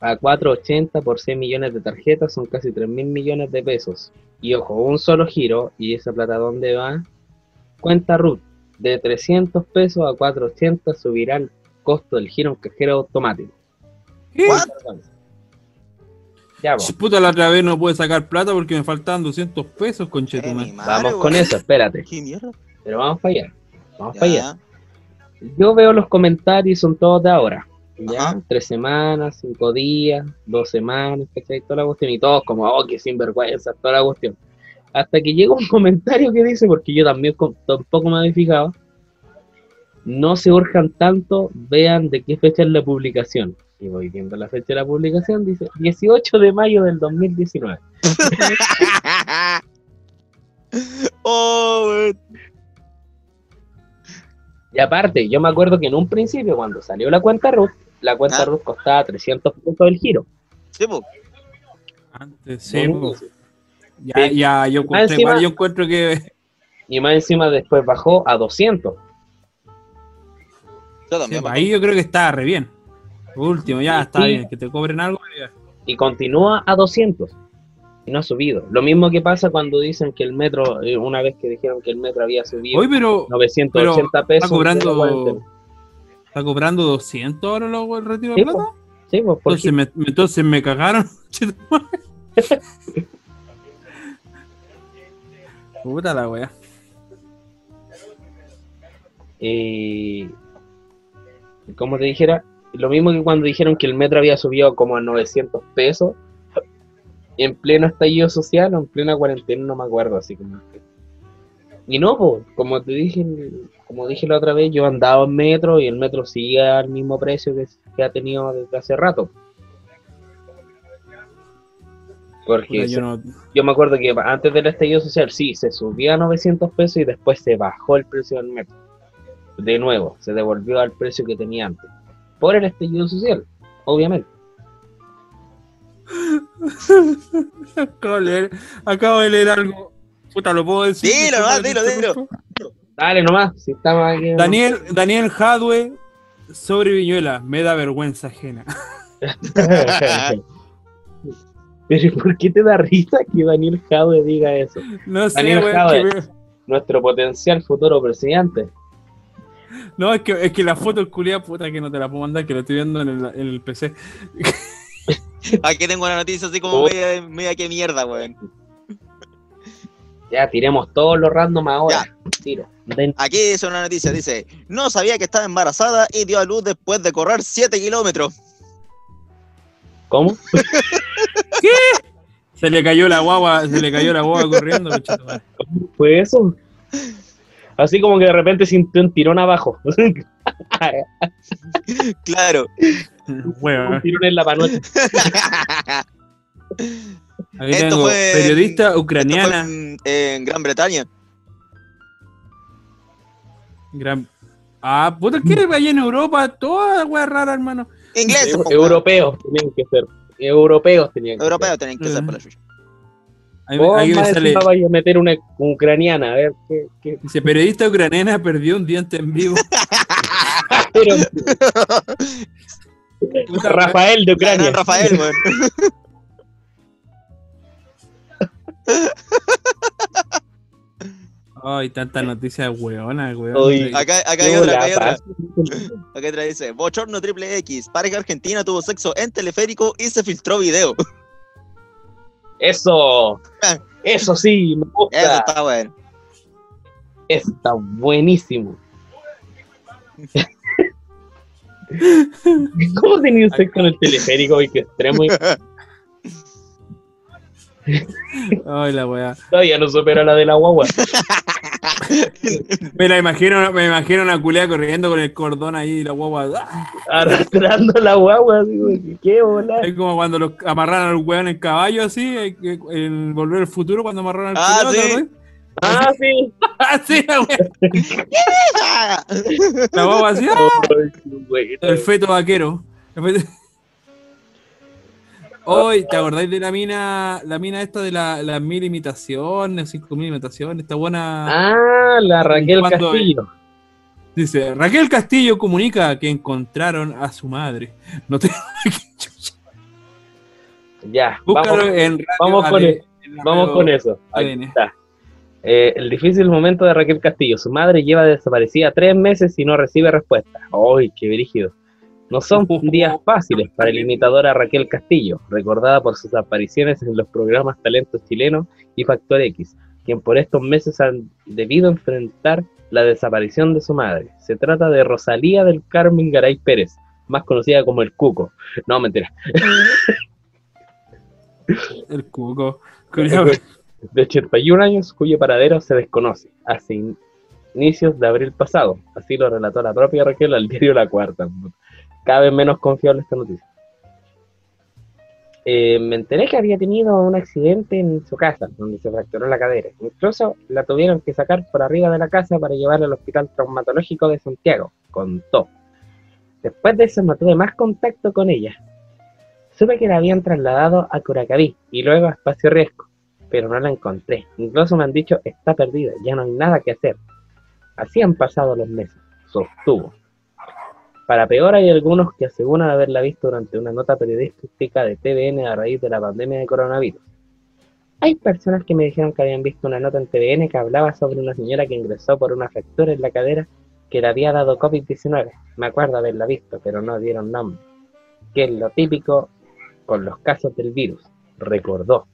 A 4.80 por 6 millones de tarjetas son casi 3 mil millones de pesos. Y ojo, un solo giro, y esa plata ¿dónde va? Cuenta RUT, de 300 pesos a 480 subirá el costo del giro en cajero automático. ¿Qué? Ya, vamos. Puta, la otra vez no pude sacar plata porque me faltaban 200 pesos, madre, Vamos con eso, espérate. ¿Qué mierda? Pero vamos para allá. Vamos Ya. para allá. Yo veo los comentarios, son todos de ahora. ¿ya? Ajá. Tres semanas, cinco días, dos semanas, ¿cachai? Toda la cuestión. Y todos como, oh, qué sinvergüenza, toda la cuestión. Hasta que llega un comentario que dice, porque yo también tampoco me había fijado, no se urjan tanto, vean de qué fecha es la publicación. Y voy viendo la fecha de la publicación, dice 18 de mayo del 2019. oh. Y aparte, yo me acuerdo que en un principio, cuando salió la cuenta RUT, la cuenta Ah. RUT costaba 300 puntos el giro. Sí, po. Antes, sí. Ya, Sí. ya, yo encima- yo encuentro que. Y más encima después bajó a 200. Yo sí, también. ahí yo creo que está re bien. Último, ya está Sí. bien, que te cobren algo. ya. y continúa a 200 y no ha subido. Lo mismo que pasa cuando dicen que el metro, eh, una vez que dijeron que el metro había subido Hoy, pero 980 pesos. está cobrando. ¿Está cobrando 200 ahora luego el retiro Sí, de plata? Sí, pues, Entonces me, entonces me cagaron. Puta la wea. eh, como te dijera, lo mismo que cuando dijeron que el metro había subido como a 900 pesos en pleno estallido social o en plena cuarentena, no me acuerdo, así como. Y no, pues, como te dije, como dije la otra vez, yo andaba en metro y el metro sigue al mismo precio que, que ha tenido desde hace rato. Porque yo no, yo me acuerdo que antes del estallido social, sí, se subía a 900 pesos y después se bajó el precio del metro. De nuevo, se devolvió al precio que tenía antes. Por el estallido social, obviamente. Acabo, de leer, acabo de leer algo. Puta, lo puedo decir. Dilo, nomás, dilo, dilo. Dale nomás, si estamos aquí. Daniel, Daniel Jadwe sobre Viñuela, me da vergüenza ajena. Pero ¿por qué te da risa que Daniel Jadwe diga eso? No sé, Daniel Jadwe. me- Nuestro potencial futuro presidente. No, es que, es que la foto del culiado, puta que no te la puedo mandar, que lo estoy viendo en el, en el PC. Aquí tengo una noticia así como Oh. media, media que mierda, weón. Ya, tiremos todos los random ahora. Tiro. Aquí dice una noticia, dice, no sabía que estaba embarazada y dio a luz después de correr 7 kilómetros. ¿Cómo? Se le cayó la guagua, se le cayó la guagua corriendo. ¿Cómo fue eso? Así como que de repente sintió un tirón abajo. Claro. un Weón. tirón en la panocha. Aquí Esto tengo fue- periodista Esto fue ucraniana. en, en Gran Bretaña. Gran... Ah, puta, ¿qué allá en Europa? Toda wea rara, hermano. Ingleses. Europeos tenían que ser. Europeos tenían que Europeos tienen que ser Mm. por la. Ahí, ser. Oh, ahí me sale, vaya a meter una ucraniana, a ver qué. qué- dice, periodista ucraniana perdió un diente en vivo. Pero, Rafael de Ucrania. Rafael, weón. Ay, tantas noticias weonas, weón. Acá, acá hay otra, acá hay otra. Acá otra dice, Bochorno triple X, pareja argentina tuvo sexo en teleférico y se filtró video. Eso. Eso sí, me Eso gusta. está bueno. Está buenísimo. ¿Cómo tenía sexo con el teleférico y que extremo? Y Ay, la weá. todavía no supera la de la guagua. Me la imagino, me imagino una culea corriendo con el cordón ahí y la guagua. Arrastrando la guagua, así, ¿qué bola? Es como cuando los amarran al weón en caballo así, que- en Volver al Futuro, cuando amarran al Ah, sí. Ah, sí. Ah, sí, la wea. La guagua así, ¡ah! El feto vaquero. El feto- Hoy, ¿te acordáis de la mina, la mina esta de la- las mil imitaciones, cinco mil imitaciones? Está buena. Ah, la Raquel ¿Cuándo Castillo. Dice, Raquel Castillo comunica que encontraron a su madre. No te... Ya, Búscalo vamos, en radio vamos con en la vamos con eso. Ahí está. Eh, el difícil momento de Raquel Castillo. Su madre lleva desaparecida tres meses y no recibe respuesta. ¡Ay, qué brígido! No son días fáciles para el imitador a Raquel Castillo, recordada por sus apariciones en los programas Talentos Chilenos y Factor X, quien por estos meses han debido enfrentar la desaparición de su madre. Se trata de Rosalía del Carmen Garay Pérez, más conocida como el Cuco. No, mentira. El cuco. Culiao. De 81 años, cuyo paradero se desconoce, hace in- inicios de abril pasado. Así lo relató la propia Raquel al diario La Cuarta. Cada vez menos confiable esta noticia. Eh, me enteré que había tenido un accidente en su casa, donde se fracturó la cadera. Incluso la tuvieron que sacar por arriba de la casa para llevarla al Hospital Traumatológico de Santiago, contó. Después de eso no tuve más contacto con ella. Supe que la habían trasladado a Curacaví y luego a Espacio Riesgo pero no la encontré. Incluso me han dicho, está perdida, ya no hay nada que hacer. Así han pasado los meses, sostuvo. Para peor hay algunos que aseguran haberla visto durante una nota periodística de TVN a raíz de la pandemia de coronavirus. Hay personas que me dijeron que habían visto una nota en TVN que hablaba sobre una señora que ingresó por una fractura en la cadera que le había dado COVID-19. Me acuerdo haberla visto, pero no dieron nombre. Que es lo típico con los casos del virus, recordó.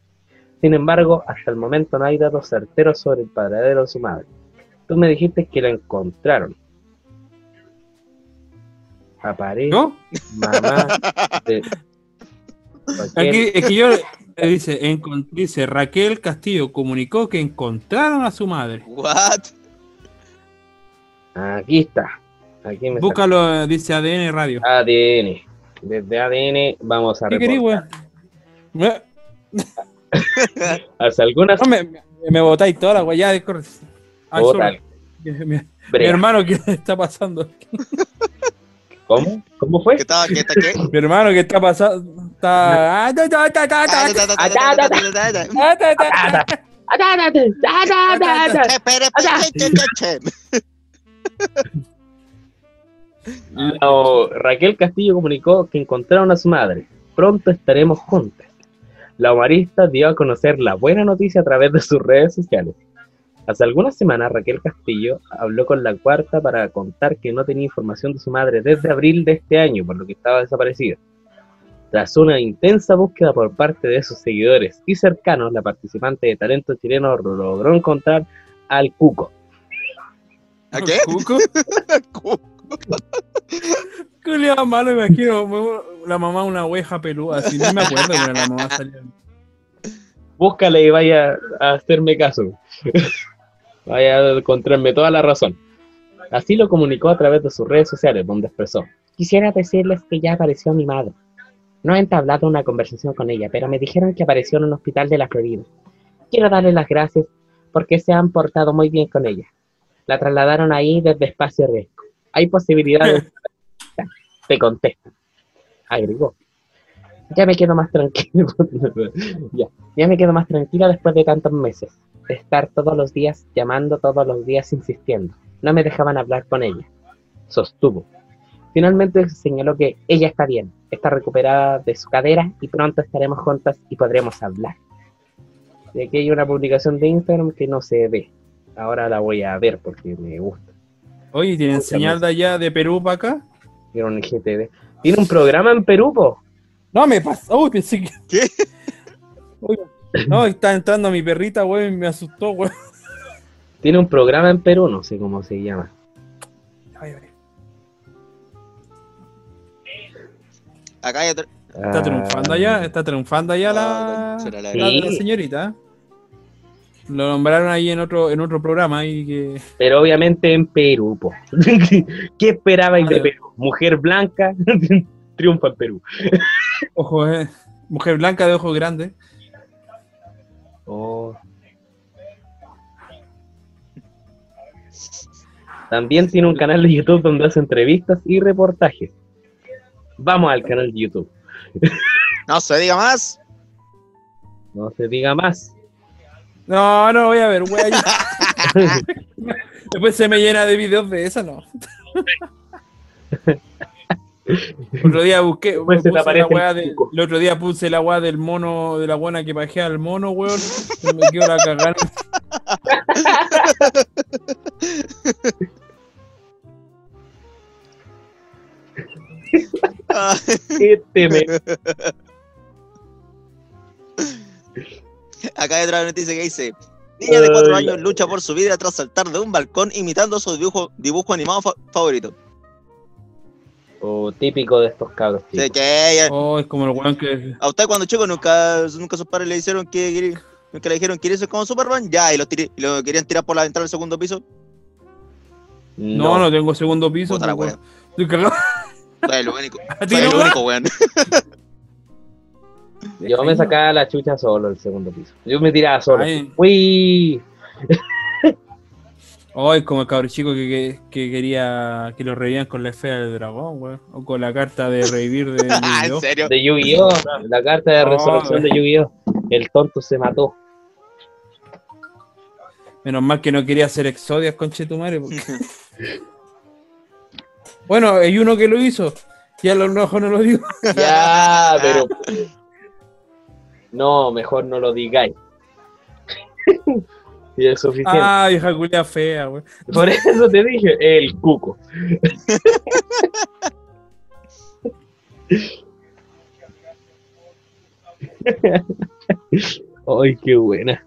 Sin embargo, hasta el momento no hay datos certeros sobre el paradero de su madre. Tú me dijiste que la encontraron. Aparece ¿No? mamá de. Aquí, es que yo eh, dice, dice Raquel Castillo comunicó que encontraron a su madre. What? Aquí está. Aquí me Búscalo, dice ADN Radio. ADN. Desde ADN vamos a ¿Qué querés, reportar. weón? Hasta algunas. No, me, me botáis toda la güey, ya, discorre. Mi, mi, hermano, ¿qué está pasando? ¿Cómo? ¿Cómo fue? ¿Qué está, qué está, qué? Mi hermano, ¿qué está pasando? Está... No, Raquel Castillo comunicó que encontraron a su madre. Pronto estaremos juntas. La humorista dio a conocer la buena noticia a través de sus redes sociales. Hace algunas semanas Raquel Castillo habló con la cuarta para contar que no tenía información de su madre desde abril de este año, por lo que estaba desaparecida. Tras una intensa búsqueda por parte de sus seguidores y cercanos, la participante de talento chileno logró encontrar al Cuco. ¿A qué? ¿Cuco? Cu- Culeado malo, me imagino. La mamá una oveja peluda, así ni me acuerdo, pero la mamá salía. Búscale y vaya a hacerme caso. vaya a encontrarme toda la razón. Así lo comunicó a través de sus redes sociales, donde expresó. Quisiera decirles que ya apareció mi madre. No he entablado una conversación con ella, pero me dijeron que apareció en un hospital de la Florida. Quiero darle las gracias porque se han portado muy bien con ella. La trasladaron ahí desde espacio riesgo. Hay posibilidades. Te contestan. Agregó. Ya me quedo más tranquilo. ya. Ya me quedo más tranquila después de tantos meses. De estar todos los días llamando, todos los días insistiendo. No me dejaban hablar con ella. Sostuvo. Finalmente señaló que ella está bien, está recuperada de su cadera y pronto estaremos juntas y podremos hablar. Y aquí hay una publicación de Instagram que no se ve. Ahora la voy a ver porque me gusta. Oye, ¿tienen Mucha señal de allá de Perú para acá? Tiene un IGTV. Tiene un programa en Perú, po. No, me pasó. Uy, pensé que. ¿Qué? Uy, no, está entrando mi perrita, güey, me asustó, güey. Tiene un programa en Perú, no sé cómo se llama. Ay, ay. Acá hay otro. Está triunfando allá, está triunfando allá la, Ah, será la- Sí. la, la señorita. Lo nombraron ahí en otro, en otro programa y que. Pero obviamente en Perú, po. ¿Qué esperabais de Perú? Mujer blanca triunfa en Perú. Ojo, eh. Mujer blanca de ojos grandes. Oh. También tiene un canal de YouTube donde hace entrevistas y reportajes. Vamos al canal de YouTube. No se diga más. No se diga más. No, no voy a ver, güey. Después se me llena de videos de esa, no. otro día busqué, puse la de- el otro día puse la weá del mono, de la buena que bajé al mono, weón. Se me quedó la cagada. Este me- Acá hay otra noticia que dice: Niña de 4 Ay. años lucha por su vida tras saltar de un balcón imitando su dibujo, dibujo animado fa- favorito. O típico de estos cabros. De chicos. que ella- Oh, es como el weón que. a usted cuando chico nunca, nunca sus padres le hicieron que nunca le dijeron que ser como Superman, ya, y lo, tiré- y lo querían tirar por la ventana del segundo piso. No, no, tengo segundo piso. Puta la wea. weón. Estoy cagado. Soy el único, ¿A ti soy el no, único, weón. Yo me sacaba la chucha solo el segundo piso. Yo me tiraba solo. Ay. Uy. Oh, es como el cabro chico que, que, que quería que lo revivían con la esfera del dragón, weón. O con la carta de revivir de Ah, ¿En Yu-Gi-Oh. serio? De Yu-Gi-Oh! La carta de No, resolución de Yu-Gi-Oh! El tonto se mató. Menos mal que no quería hacer exodias, conche tu madre. porque- bueno, hay uno que lo hizo. Ya a lo mejor no lo digo. Ya, pero. No, mejor no lo digáis. y es suficiente. Ah, vieja culia fea, weón. Por eso te dije, el cuco. Ay, qué buena.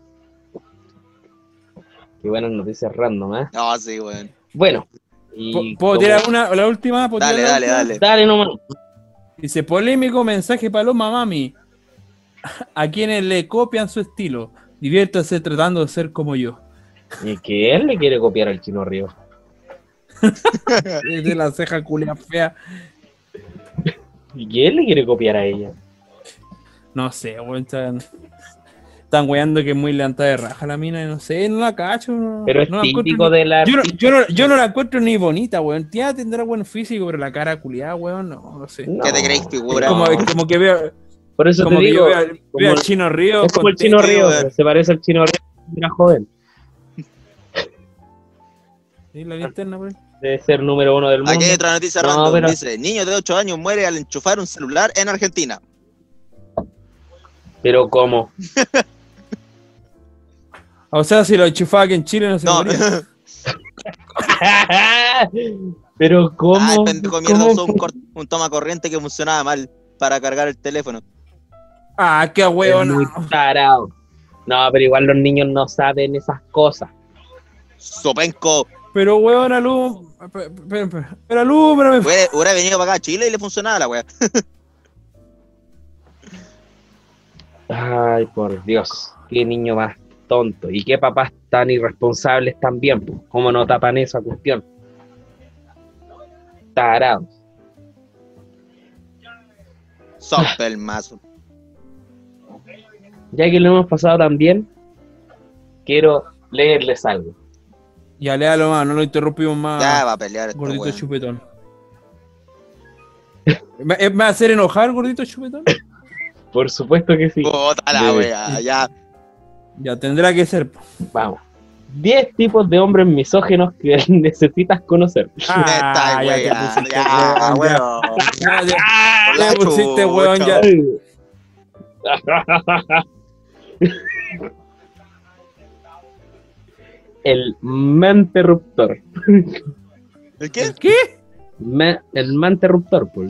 Qué buenas noticias random, ¿eh? No, sí, weón. Bueno. y ¿Puedo como- tirar una, la última? ¿Puedo Dale, dale, última? dale. Dale nomás. Dice, polémico mensaje paloma mami. A quienes le copian su estilo. Diviértase tratando de ser como yo. Y que él le quiere copiar al chino Río. Es de la ceja culia fea. Y que él le quiere copiar a ella. No sé, weón. Están, están weando que es muy levantada de raja la mina. y No sé, no la cacho. no- Pero es no típico de la. Yo no, yo, no, yo no la encuentro ni bonita, weón. Tía tendrá buen físico, pero la cara culiada, weón, no, no sé. No. ¿Qué te creéis, figura? como, como que veo, Por eso como te que digo, yo veo, al- como el- Chino Río. es como el chino Río, se parece al chino Río. era joven. Sí, la linterna, pues. Debe ser número uno del mundo. Aquí hay otra noticia No, random. pero- Dice, niño de 8 años muere al enchufar un celular en Argentina. Pero ¿cómo? O sea, si lo enchufaba aquí en Chile no se No, moría. Pero ¿cómo? Ay, pendejo, mierda, ¿Cómo? usó un toma corriente que funcionaba mal para cargar el teléfono. Ah, qué Es hueón. muy tarado. No, pero igual los niños no saben esas cosas. Sopenco. Pero hueón, alum... Pero, alúmbrame. Hubiera, venido para acá a Chile y le funcionaba la wea. Ay, por Dios, qué niño más tonto. Y qué papás tan irresponsables también. ¿Cómo no tapan esa cuestión? Tarados. Sopa el mazo. Ya que lo hemos pasado tan bien, quiero leerles algo. Ya, léalo más, no lo interrumpimos más. Ya va a pelear este Gordito chupetón. ¿Me ¿Me va a hacer enojar, gordito chupetón? Por supuesto que sí. Puta la wea, ya. Ya, tendrá que ser. Vamos. 10 tipos de hombres misógenos que necesitas conocer. Ah, ya te wea, pusiste, ya, ya. weón. Ya, ya. Ya pusiste, weón, ya. El manterruptor. ¿El qué? ¿Qué? Ma- el manterruptor, pues.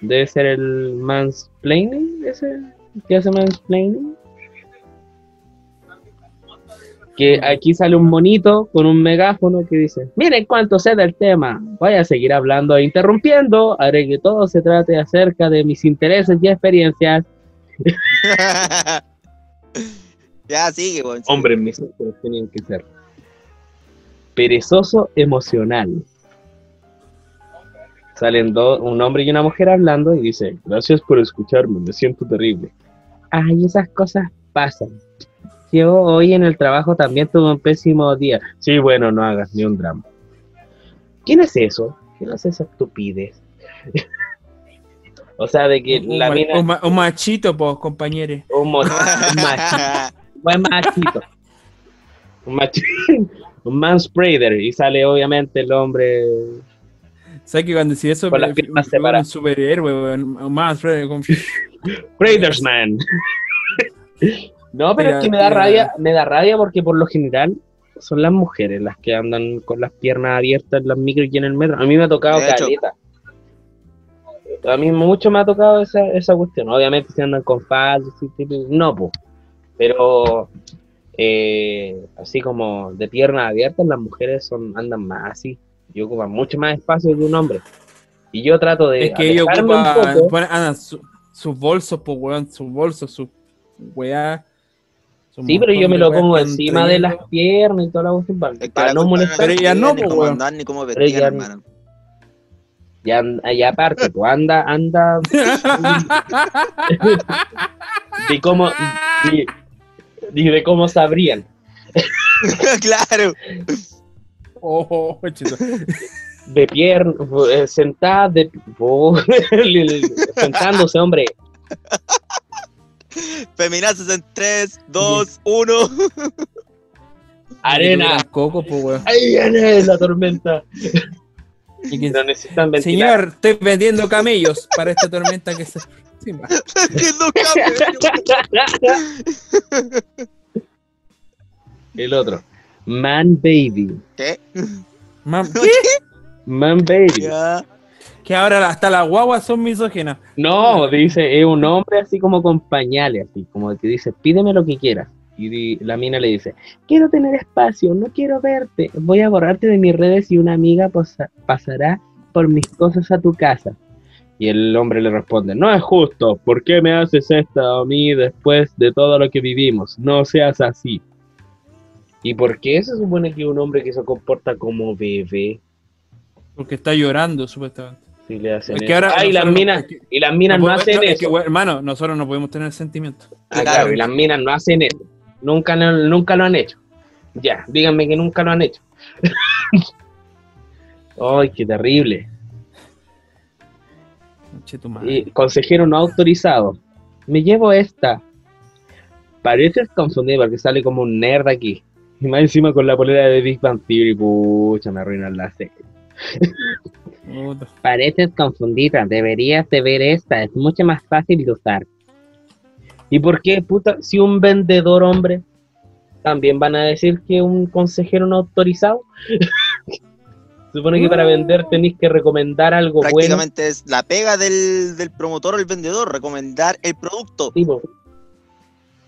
Debe ser el mansplaining, ese que hace mansplaining. Que aquí sale un monito con un megáfono que dice, miren cuánto sé del tema, voy a seguir hablando e interrumpiendo, haré que todo se trate acerca de mis intereses y experiencias. ya, sigue. Hombres misóginos tenían que ser. Perezoso emocional. Salen dos, un hombre y una mujer hablando y dice, gracias por escucharme, me siento terrible. Ay, esas cosas pasan. Yo hoy en el trabajo también tuve un pésimo día. Sí, bueno, no hagas ni un drama. ¿Quién es eso? ¿Quién es esa estupidez? O sea, de que Un, la mina... un ma- un machito, pues, compañeros. Un, machito. buen machito. Un machito. Un manspreader. Y sale obviamente el hombre. ¿Sabes que cuando decís eso, Con las me- piernas me- separadas. un superhéroe, weón. Un Fred, con- Praidersman. No, pero Mira, es que me da mira. rabia, me da rabia porque por lo general son las mujeres las que andan con las piernas abiertas en las micros y en el metro. A mí me ha tocado De hecho. caleta. A mí mucho me ha tocado esa, esa cuestión. Obviamente si andan con tipo- no, pues. Pero eh, así como de piernas abiertas, las mujeres son andan más así. Y ocupan mucho más espacio que un hombre. Y yo trato de Es que ellos ocupan, andan su- sus bolsos, pues, weón, sus bolsos, sus weá. su Sí, pero yo me lo pongo encima de las piernas y toda la cuestión para, Es que para la no molestar. Pero ella no, cómo weón. andar ni cómo Pero vestir, ella- hermano. Y, an- y aparte, pues anda, anda. de cómo. De, de- de cómo sabrían. claro. Oh, chito. De pierna, eh, sentada, de. oh, sentándose, hombre. Feminazis en 3, 2, 1. Arena. Coco, pues. Ahí viene la tormenta. Y que- Pero necesitan ventilar. Señor, estoy vendiendo camellos para esta tormenta que se. El otro. Man Baby. ¿Qué? Mam- ¿Qué? Man Baby. Que ahora hasta las guaguas son misógenas. No, dice, es un hombre así como con pañales, así como que dice, pídeme lo que quieras. Y la mina le dice, quiero tener espacio, no quiero verte, voy a borrarte de mis redes y una amiga posa- pasará por mis cosas a tu casa. Y el hombre le responde, no es justo, ¿por qué me haces esto a mí después de todo lo que vivimos? No seas así. ¿Y por qué se supone que un hombre que se comporta como bebé, Porque está llorando, supuestamente. si le hacen Es que eso? ahora Ah, y las no- minas, que- y las minas no, hacen es eso. que, hermano, nosotros no podemos tener sentimientos. Ah, Claro. claro, y las minas no hacen eso. Nunca, nunca lo han hecho. Ya, díganme que nunca lo han hecho. Ay, qué terrible. Y consejero no autorizado. Me llevo esta. Pareces confundido porque sale como un nerd aquí. Y más encima con la polera de Big Bang Theory, pucha, me arruinan la serie. Pareces confundida, deberías de ver esta, es mucho más fácil de usar. ¿Y por qué, puta, si un vendedor hombre, también van a decir que un consejero no autorizado? Supone que para vender tenéis que recomendar algo bueno. Prácticamente es la pega del, del promotor o el vendedor, recomendar el producto. Sí, po.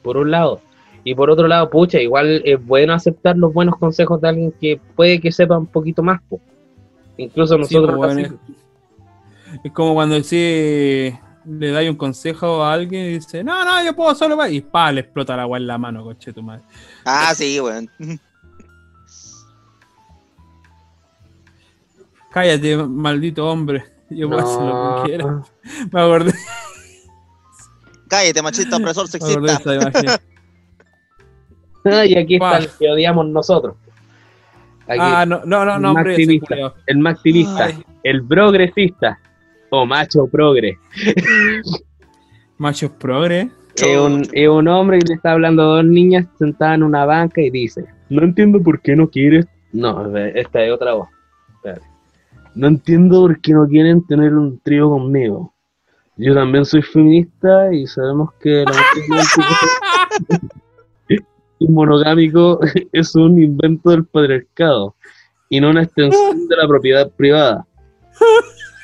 por un lado. Y por otro lado, pucha, igual es bueno aceptar los buenos consejos de alguien que puede que sepa un poquito más. po. Incluso Sí, nosotros. bueno, es, es como cuando decís, le dais un consejo a alguien y dice, no, no, yo puedo solo, pa", y pa, le explota la agua en la mano, coche tu madre. Ah, sí, weón. Cállate, maldito hombre. Yo puedo hacer lo que quiera. Me acordé, Cállate, machista, opresor, me acordé sexista. esa imagen. Y aquí está el que odiamos nosotros. Aquí, Ah, no, no, no, no, hombre, el maximista, Ay. el progresista o macho progre. Machos progre. Es un, es un hombre que le está hablando a dos niñas sentadas en una banca y dice, no entiendo por qué no quieres... No, esta es otra voz. Espérate. No entiendo por qué no quieren tener un trío conmigo. Yo también soy feminista y sabemos que la y monogámico es un invento del patriarcado y no una extensión de la propiedad privada.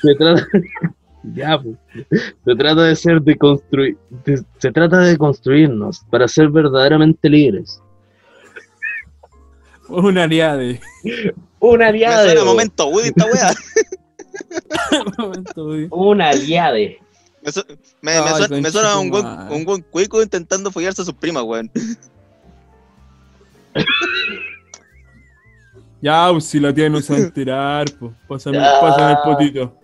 Se trata, ya, pues. se trata de ser de construir, se trata de construirnos para ser verdaderamente libres. Un aliade. Una Me aliade. suena momento Woody esta wea. Una aliade. Me, su- me, me Ay, suena, me suena un buen, un buen cuico intentando follarse a su prima, weón. Ya, pues, si la tía no se va a enterar, pues. Pásame, pásame el potito.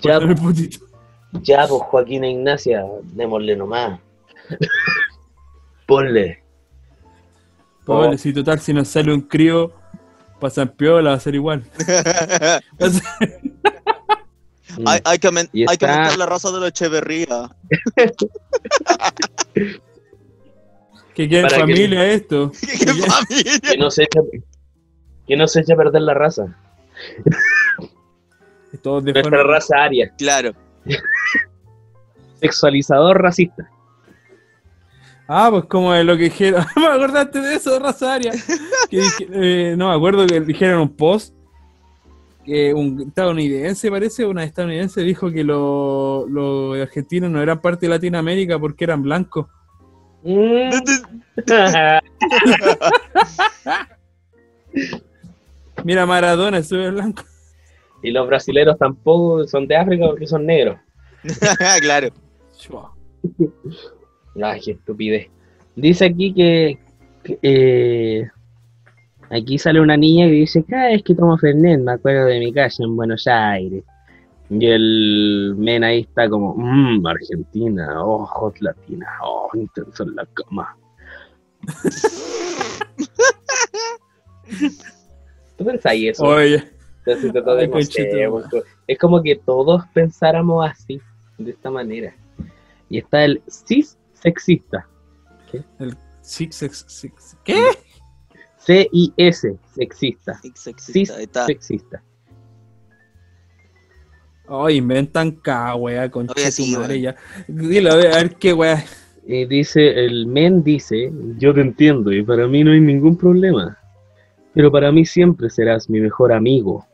Ya, pues Joaquín e Ignacia, démosle nomás. Ponle. Pobre, si total, si nos sale un crío, pasan piola, va a ser igual. Va a ser- Mm. hay, hay que, está- aumentar la raza de la Echeverría. que quede que- familia esto. ¡Qué Ya. familia! Que no se eche, que no se eche a perder la raza. Todos de Nuestra forma- raza aria. Claro. Sexualizador racista. Ah, pues como de lo que dijeron. me acordaste de eso. Que dije- eh, no me acuerdo que dijeron en un post que un estadounidense, parece, una estadounidense dijo que lo- los argentinos no eran parte de Latinoamérica porque eran blancos. Mm. Mira, Maradona, es blanco. Y los brasileros tampoco son de África porque son negros. claro. Ay, qué estupidez. Dice aquí que, que, eh, aquí sale una niña que dice, cada vez que tomo Fernet me acuerdo de mi calle en Buenos Aires. Y el men ahí está como, mmm, Argentina, oh, hot latina, oh, intenso en la cama. ¿Tú pensáis eso? Oye, Entonces, Ay, es como que todos pensáramos así, de esta manera. Y está el cis sexista. six, six, six. ¿Qué? C-I-S, sexista. Sí, Cis sexista, está. sexista. Oh, inventan cada wea con sí, madre ya. Dilo, a ver, a ver qué wea. Y dice, el men dice, yo te entiendo y para mí no hay ningún problema. Pero para mí siempre serás mi mejor amigo.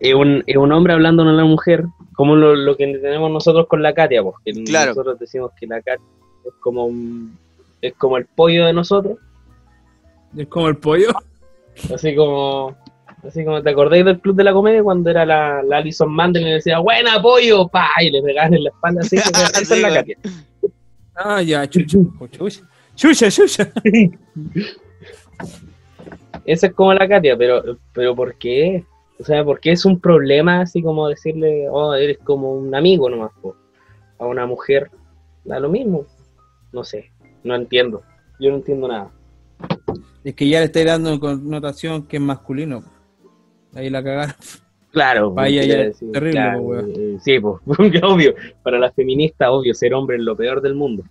Es un, es un hombre hablando a una mujer, como lo, lo que tenemos nosotros con la Katia, pues, que Claro. nosotros decimos que la Katia es como un- es como el pollo de nosotros, Es como el pollo. así como así como te acordáis del club de la comedia cuando era la, la Alison Mandel y le decía buena pollo, pa y le pegaban en la espalda así, que esa Sí, es la. Katia. Ah, ya, chucha. Chucha, chucha. chucha. Esa es como la Katia, pero, pero ¿por qué? O sea, ¿por qué es un problema así como decirle, oh, eres como un amigo nomás, po? a una mujer? Da lo mismo. No sé, no entiendo. Yo no entiendo nada. Es que ya le estáis dando connotación que es masculino. Ahí la cagaron. Claro, Vaya, ya, decir, terrible, claro, po, eh, sí, pues, obvio. Para las feministas, obvio, ser hombre es lo peor del mundo.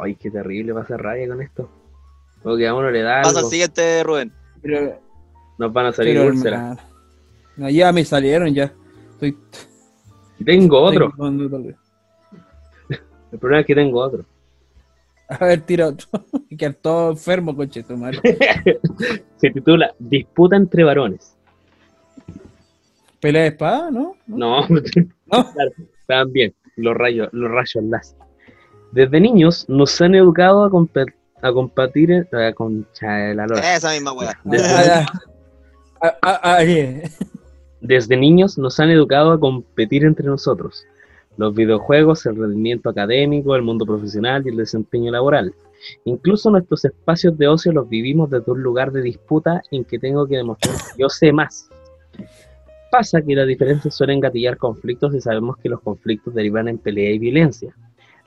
Ay, qué terrible, va a ser rabia con esto. Porque a uno le da Pasa al siguiente, Rubén. pero, nos van a salir úlceras. no, ya me salieron ya. Estoy, Tengo otro, estoy el problema es que tengo otro. A ver, tira otro. que todo enfermo, coche tu madre. Se titula Disputa entre varones. Pelea de espada, ¿no? No, No. claro, estaban bien, los rayos, los rayos láser. Desde niños nos han educado a, compe- a combatir en- a concha de la lora. Esa misma weá. Desde, Ah, ah, ah, desde niños nos han educado a competir entre nosotros. Los videojuegos, el rendimiento académico, el mundo profesional y el desempeño laboral. Incluso nuestros espacios de ocio los vivimos desde un lugar de disputa en que tengo que demostrar que yo sé más. Pasa que las diferencias suelen gatillar conflictos y sabemos que los conflictos derivan en pelea y violencia.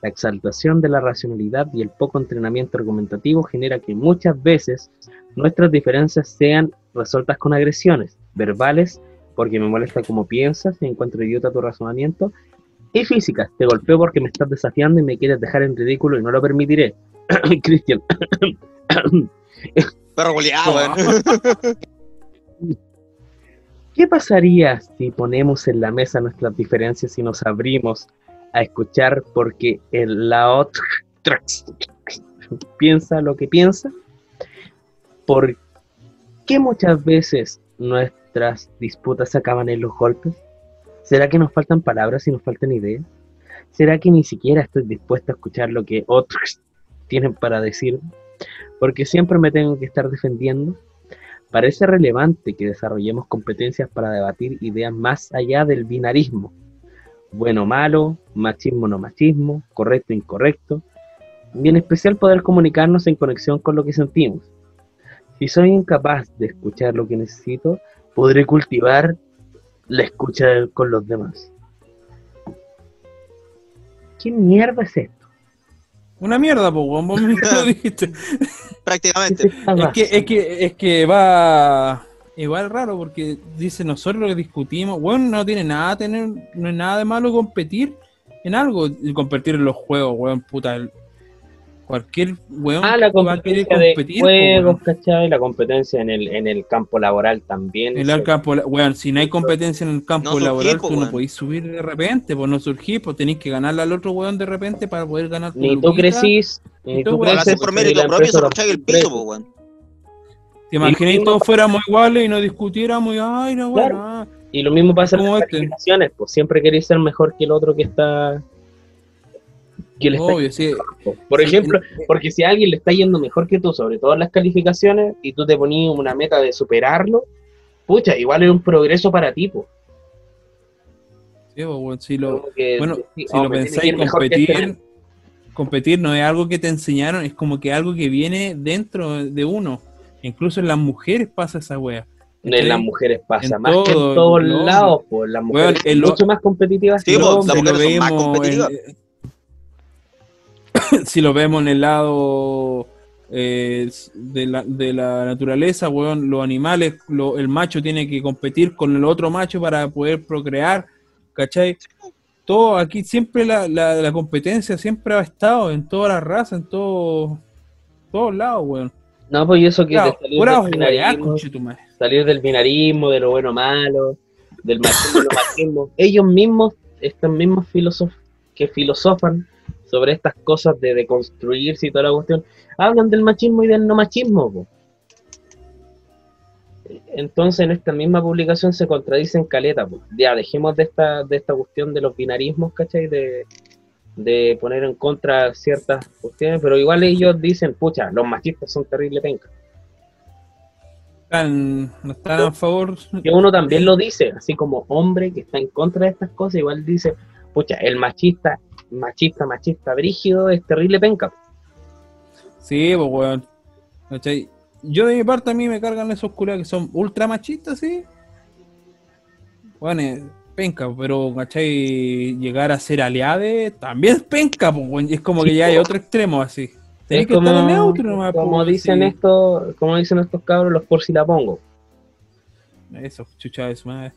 La exaltación de la racionalidad y el poco entrenamiento argumentativo genera que muchas veces nuestras diferencias sean resueltas con agresiones verbales, porque me molesta cómo piensas y encuentro idiota tu razonamiento, y físicas, te golpeo porque me estás desafiando y me quieres dejar en ridículo y no lo permitiré. Cristian, Perro. ¿qué pasaría si ponemos en la mesa nuestras diferencias y nos abrimos a escuchar porque el la otra piensa lo que piensa? ¿Por qué muchas veces nuestras disputas acaban en los golpes? ¿Será que nos faltan palabras y nos faltan ideas? ¿Será que ni siquiera estoy dispuesto a escuchar lo que otros tienen para decir? Porque siempre me tengo que estar defendiendo. Parece relevante que desarrollemos competencias para debatir ideas más allá del binarismo. Bueno, malo, machismo, no machismo, correcto, incorrecto. Y en especial poder comunicarnos en conexión con lo que sentimos. Si soy incapaz de escuchar lo que necesito, podré cultivar la escucha con los demás. ¿Qué mierda es esto? Una mierda, weón, vos mismo lo dijiste. ¿Qué Prácticamente. es que, es que, es que va igual raro porque dice nosotros lo que discutimos, bueno, no tiene nada tener, no es nada de malo competir en algo, y competir en los juegos, weón, puta, el- cualquier weón Ah, la va a querer competencia de competir, juegos. ¿cachai? La competencia en el, en el campo laboral también. En el campo, weón, si no hay competencia en el campo No surgí, laboral, po, tú no podés subir de repente, pues no surgís, pues tenés que ganarle al otro weón de repente para poder ganar tu Ni tú luquita. crecís, ni tú, tú creces. hacer por mérito propio se el piso, po, weón. ¿Te imaginas Y- todos fuéramos iguales y no discutiéramos y ay, no, Claro. weón, ah. Y lo mismo pasa en las este. calificaciones, pues siempre queréis ser mejor que el otro que está... Que le está Obvio, sí. yendo. Por Sí, ejemplo, porque si a alguien le está yendo mejor que tú, sobre todo en las calificaciones, y tú te ponías una meta de superarlo, pucha, igual es un progreso para ti, pues. Sí, pues, weón, si lo, que, bueno, sí, si lo pensáis, este competir, men. competir no es algo que te enseñaron, es como que algo que viene dentro de uno. Incluso en las mujeres pasa esa wea. En las mujeres pasa, En más que en todo, todos en lo- lados, pues las mujeres son el lo- mucho más competitivas Sí, que los las hombres. mujeres son más en- si lo vemos en el lado eh, de, la, de la naturaleza, weón, los animales, lo- el macho tiene que competir con el otro macho para poder procrear, ¿cachai? Todo aquí siempre la, la, la competencia siempre ha estado en todas las razas, en todo, todos lados, weón. No, pues y eso que Claro, de salir, del binarismo, salir del binarismo, de lo bueno malo, del machismo, lo machismo. Ellos mismos, estos mismos filósofos que filosofan sobre estas cosas de deconstruirse y toda la cuestión, hablan del machismo y del no machismo. po. Entonces en esta misma publicación se contradicen caleta. po. Ya, dejemos de esta, de esta cuestión de los binarismos, ¿cachai? De, de poner en contra ciertas cuestiones, pero igual ellos dicen, pucha, los machistas son terrible penca. Están- no están a favor. que uno también lo dice, así como hombre que está en contra de estas cosas, igual dice, pucha, el machista, machista, machista, brígido, es terrible penca. Sí, pues, weón. Yo de mi parte a mí me cargan esos culiados que son ultra machistas, sí. Bueno, penca, pero, ¿cachai? Llegar a ser aliade también es penca, pues. Es como Sí, que ya hay otro extremo así. Tenés Es que como, estar neutro nomás, como dicen sí. estos, como dicen estos cabros, los por si la pongo. Eso, chucha de su madre.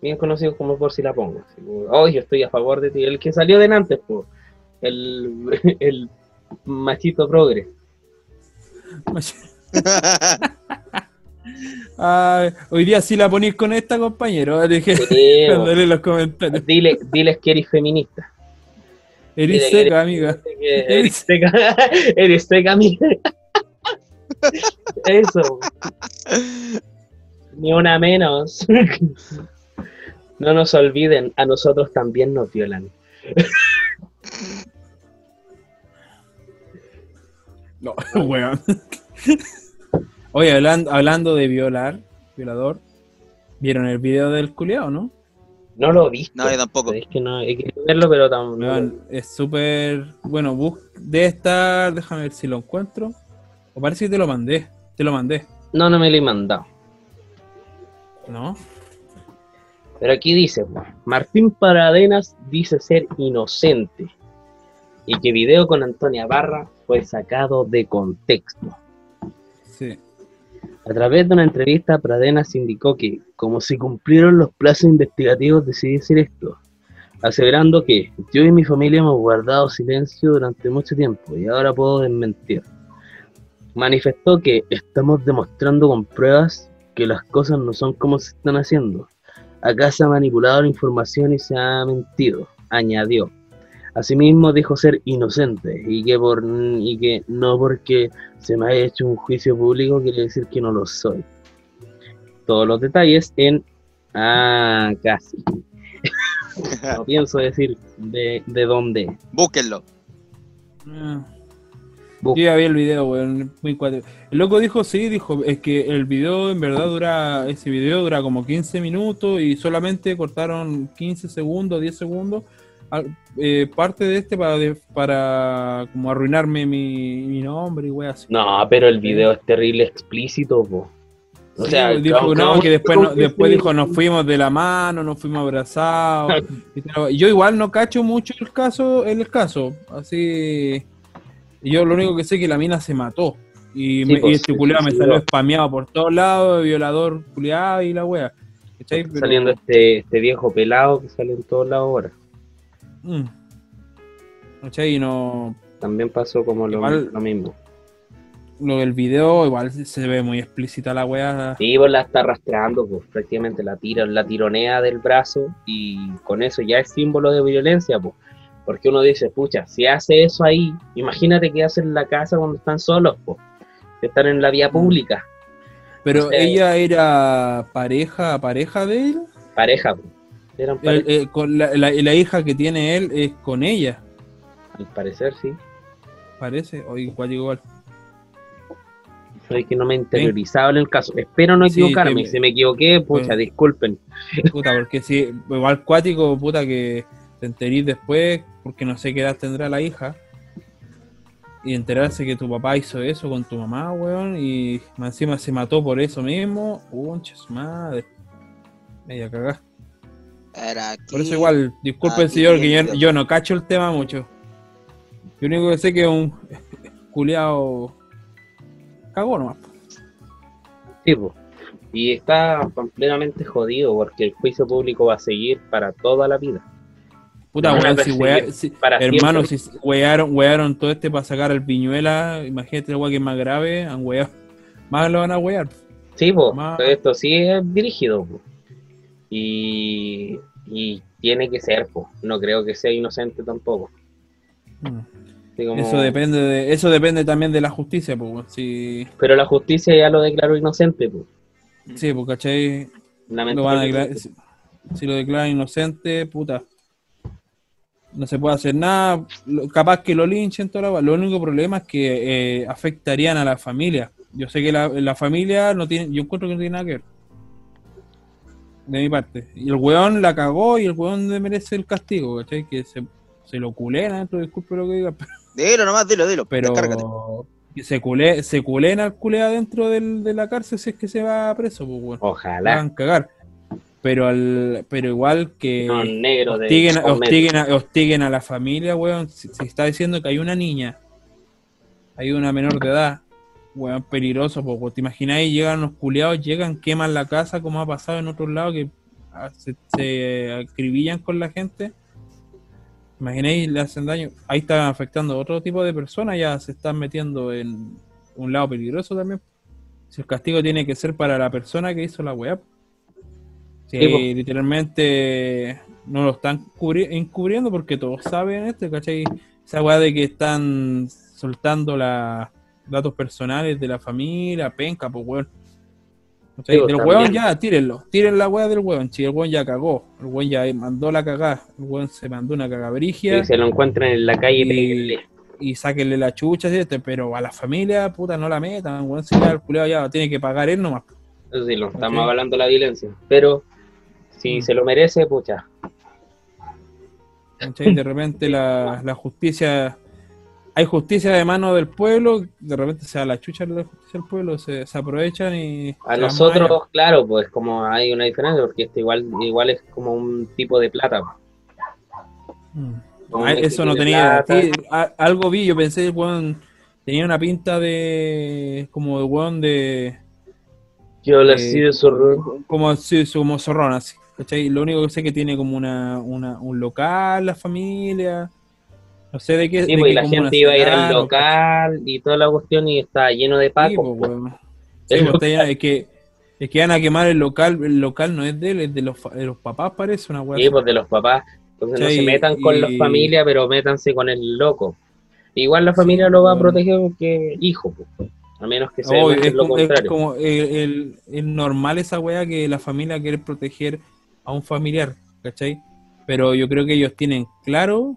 bien conocido como por si la pongo. Así oh, yo estoy a favor de ti. El que salió delante, pues, el, el machito progre. Ay, hoy día sí la ponís con esta, compañero. Dije, los comentarios. Dile, diles que eres feminista. Eres Dile seca, amiga. Eres seca, eres seca, amiga. Eso. Ni una menos. No nos olviden, a nosotros también nos violan. No, weón. Oye, hablando, hablando de violar, violador, ¿vieron el video del culiao, no? No lo visto. No, yo tampoco. Es que no, he querido verlo, pero tam- Weón, es súper. Bueno, bus debe estar. Déjame ver si lo encuentro. O parece que te lo mandé. Te lo mandé, no, no me lo he mandado. ¿no? Pero aquí dice, Martín Paradenas dice ser inocente y que video con Antonia Barra fue sacado de contexto. Sí. A través de una entrevista, Pradenas indicó que, como se cumplieron los plazos investigativos, decidí decir esto, aseverando que yo y mi familia hemos guardado silencio durante mucho tiempo y ahora puedo desmentir. Manifestó que estamos demostrando con pruebas que las cosas no son como se están haciendo. Acá se ha manipulado la información y se ha mentido, añadió. Asimismo dijo ser inocente y que, por, y que no porque se me haya hecho un juicio público quiere decir que no lo soy. Todos los detalles en... Ah, casi. No pienso decir de, de dónde. Búsquenlo. Ah. Yo ya vi el video, weón. Muy cuatro. El loco dijo, sí, dijo, es que el video en verdad dura, ese video dura como 15 minutos y solamente cortaron 15 segundos, 10 segundos, eh, parte de este para, de- para como arruinarme mi, mi nombre y wey así. No, pero el video es terrible explícito, po. O Sí, sea, dijo, no, que después, no- después dijo, nos fuimos de la mano, nos fuimos abrazados. Yo igual no cacho mucho el caso, el caso, así... Yo lo único que sé es que la mina se mató. Y, Sí, me- pues, y este sí, culiado me salió spameado por todos lados, violador culiado y la wea. Saliendo este, este viejo pelado que sale en todos lados ahora. Mm. ¿Cachai? Y no... También pasó como lo, Igual- lo mismo. Lo del video igual se ve muy explícita la wea. Sí, pues la está arrastrando, pues prácticamente la tira, la tironea del brazo y con eso ya es símbolo de violencia, pues. Porque uno dice, pucha, si hace eso ahí, imagínate qué hace en la casa cuando están solos, pues. Que están en la vía pública, Pero o sea, ella era pareja, pareja de él. pareja, pues. Eran El- pareja, eh, con la, la- la hija que tiene él es con ella, al parecer, sí. parece. O igual, igual. Soy que no me he interiorizado en el caso. Espero no Sí, equivocarme. te- Si me equivoqué, pucha, Bueno. disculpen. Puta, porque si, igual cuático, puta, que te enterís después, porque no sé qué edad tendrá la hija, y enterarse que tu papá hizo eso con tu mamá, weón, y encima se mató por eso mismo, conches madre. Media cagá. Era aquí. Por eso igual, disculpe aquí señor, que yo, yo no cacho el tema mucho. Lo único que sé que es un culiao cagó nomás. Sí, po. Y está plenamente jodido porque el juicio público va a seguir para toda la vida. Puta, a weón, si, wea- si- para hermano, siempre. si wearon, wearon todo este para sacar al piñuela, imagínate el weá que es más grave, han weado. Más lo van a wear. Sí, po, esto sí es dirigido. po. Y, y tiene que ser, po. no creo que sea inocente tampoco. Mm. Como- Eso depende de, eso depende también de la justicia, pues, si, Pero la justicia ya lo declaró inocente. Po. sí, pues, ¿cachai? Lo van a Lamentablemente. declarar- si, si lo declaran inocente, puta. No se puede hacer nada. Capaz que lo linchen toda la. Lo único problema es que eh, afectarían a la familia. Yo sé que la, la familia no tiene, yo encuentro que no tiene nada que ver. De mi parte. Y el weón la cagó y el weón le merece el castigo, ¿cachai? Que se, se lo culena dentro, disculpe lo que diga, Dilo nomás, dilo, dilo. Pero que se, culé, se culena el culea dentro del, de la cárcel si es que se va preso, pues weón. La Ojalá. van a cagar. Pero al, pero igual que No, negro de hostiguen, hostiguen, a, hostiguen a la familia, weón. Si, si está diciendo que hay una niña, hay una menor de edad, weón, peligroso, porque te imagináis, llegan los culiados, llegan, queman la casa, como ha pasado en otros lados, que se, se acribillan con la gente, imaginéis, le hacen daño, ahí están afectando a otro tipo de personas, ya se están metiendo en un lado peligroso también. Si el castigo tiene que ser para la persona que hizo la weá. Si Sí, literalmente no lo están cubri- encubriendo porque todos saben esto, ¿cachai? Esa weá de que están soltando los datos personales de la familia, penca, pues weón. ¿Cachai? Sí, po, Del weón ya, tírenlo, tiren la weá del weón, si el weón ya cagó, el weón ya mandó la cagada, el weón se mandó una cagabrigia Si se lo encuentran en la calle, Y- y sáquenle la chucha, ¿cierto? pero a la familia, puta, no la metan, weón, si ya el culiao ya tiene que pagar él nomás. Eso sí, lo estamos Ok. hablando de la violencia. Pero si Mm. se lo merece, pucha. De repente la, la justicia, hay justicia de mano del pueblo, de repente se da la chucha la justicia del pueblo, se, se aprovechan y... A nosotros, claro, pues como hay una diferencia, porque esto igual, igual es como un tipo de plata. Ah, un eso no de tenía plata. sí, a- algo vi, yo pensé, weón, tenía una pinta de... como de weón de... Yo le eh, de como, sí, como zorrón así. ¿cachai? Lo único que sé es que tiene como una, una, un local, la familia. No sé de qué. Sí, de pues, qué la gente iba a ir al local y toda la cuestión y está lleno de Sí, pacos. pues, pues. Sí, pues, está lleno- es que es que van a quemar el local, el local no es de él, es de los, de los papás parece una weá. Sí, pues de los papás. Entonces no se metan con la familia, pero métanse con el loco. Igual la familia lo va a proteger porque hijo, pues. A menos que se Obvio, demuestre es lo como, es contrario. como el, el- es normal esa weá que la familia quiere proteger a un familiar, ¿cachai? Pero yo creo que ellos tienen claro,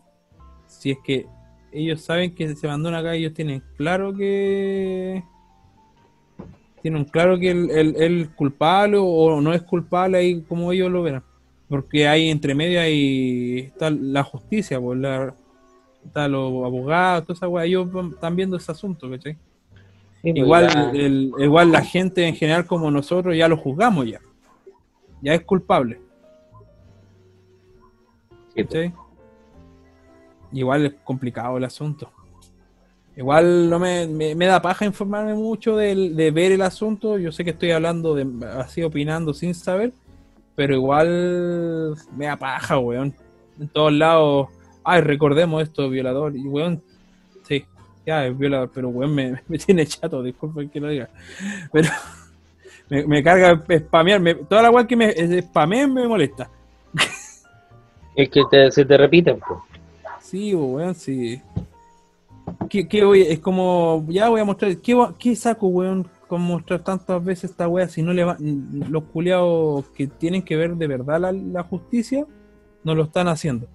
si es que ellos saben que se abandona acá, ellos tienen claro que tienen claro que el, el- el culpable o no es culpable ahí como ellos lo verán. Porque hay entre medio ahí está la justicia, pues la, está los abogados, toda esa weá, ellos están viendo ese asunto, ¿cachai? Sí, pues, Igual, ya- el, igual la gente en general como nosotros ya lo juzgamos ya. Ya es culpable. sí, pues. ¿cachai? Igual es complicado el asunto. Igual no me, me, da paja informarme mucho del- de, ver el asunto. Yo sé que estoy hablando de así opinando sin saber, pero igual me da paja, weón. En todos lados, ay, recordemos esto, violador. Y weón, sí, ya es violador, pero weón me, me tiene chato, disculpen que lo diga. Pero me, carga spamear, me- toda la weón que me spameen me molesta. Es que te- se te repiten, pues. Sí, weón, sí. ¿Qué, qué voy? Es como, ya voy a mostrar, ¿qué, qué saco, weón, con mostrar tantas veces esta weá si no le va, los culiados que tienen que ver de verdad la, la justicia, no lo están haciendo.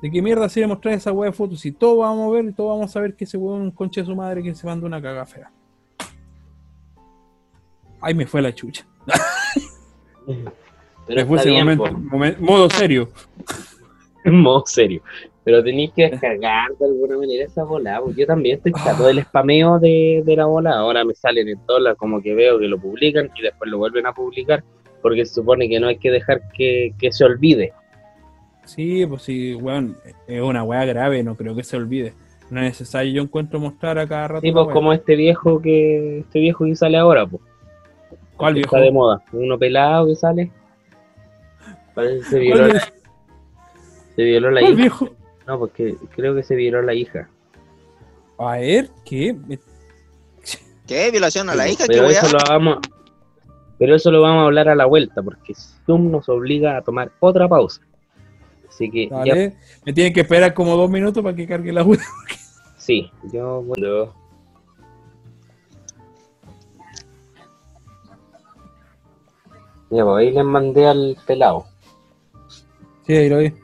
¿De qué mierda sirve mostrar esa weá de fotos si todos vamos a ver y todos vamos a ver que ese weón es un conche de su madre que se mandó una caga fea? Ay, me fue la chucha. Pero me fue ese momento, modo serio. modo serio. Pero tenéis que descargar de alguna manera esa bola. pues. Yo también estoy chato del spameo de, de la bola. Ahora me salen en todas las, como que veo que lo publican y después lo vuelven a publicar. Porque se supone que no hay que dejar que, que se olvide. Sí, pues sí, weón, es una weá grave, no creo que se olvide. No es necesario, yo encuentro mostrar a cada rato. Sí, la pues como este viejo que este viejo que sale ahora, pues. ¿Cuál viejo? Está de moda. Uno pelado que sale. Parece que se ¿Cuál violó, viejo? se violó la ¿Cuál hija. viejo? No, porque creo que se violó la hija. A ver, ¿qué? ¿Qué? ¿Violación a la hija? ¿Qué Pero eso lo vamos, pero eso lo vamos a hablar a la vuelta, porque Zoom nos obliga a tomar otra pausa. Así que ya, me tienen que esperar como dos minutos para que cargue la weá. sí, yo bueno, Ya, pues ahí les mandé al pelado. Sí, ahí lo vi.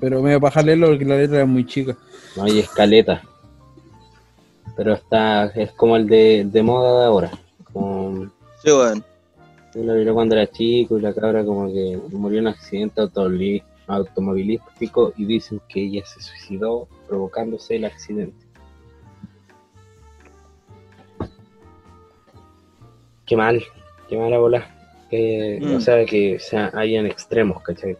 Pero me voy a bajar leerlo porque la letra es muy chica. No hay escaleta. Pero está, es como el de, de moda de ahora. Como, Sí, weón. yo lo vi cuando era chico y la cabra como que murió en un accidente automovilístico y dicen que ella se suicidó provocándose el accidente. Qué mal, qué mala bola. Que, Mm. O sea, que sea, hayan extremos, ¿cachai?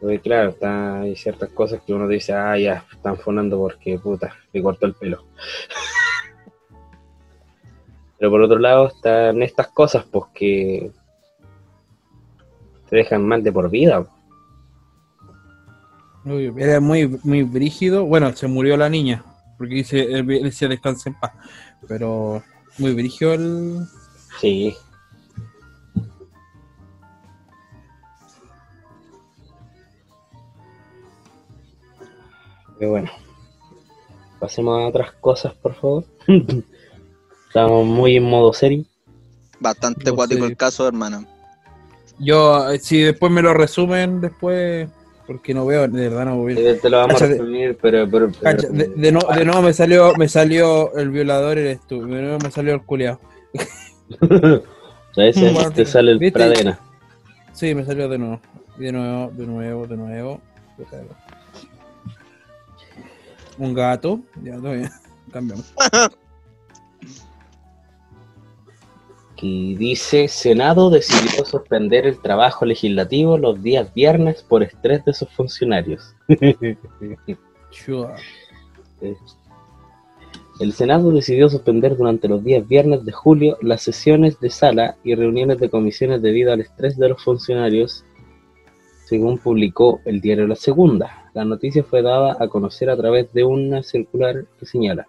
Porque claro, está, hay ciertas cosas que uno dice, ah, ya, están fonando porque, puta, le cortó el pelo. Pero por otro lado están estas cosas, pues que te dejan mal de por vida. Uy, Era muy, muy brígido. Bueno, se murió la niña, porque dice, él, él se descansa en paz. Pero muy brígido el... Sí. Pero bueno. Pasemos a otras cosas, por favor. Estamos muy en modo serio. Bastante No cuático sé. el caso, hermano. Yo, eh, si después me lo resumen, después, porque no veo, de verdad no veo. Eh, Te lo vamos Cacha, a de- resumir, pero... pero, pero- Cacha, de, de no, de nuevo me salió, me salió el violador eres tú, de nuevo me salió el culiao. a veces Bueno, te sale el ¿viste? pradena. Sí, me salió de nuevo, de nuevo, de nuevo, de nuevo. Un gato, ya todavía, cambiamos. que dice, Senado decidió suspender el trabajo legislativo los días viernes por estrés de sus funcionarios. Chua. El Senado decidió suspender durante los días viernes de julio las sesiones de sala y reuniones de comisiones debido al estrés de los funcionarios, según publicó el diario La Segunda. La noticia fue dada a conocer a través de una circular que señala,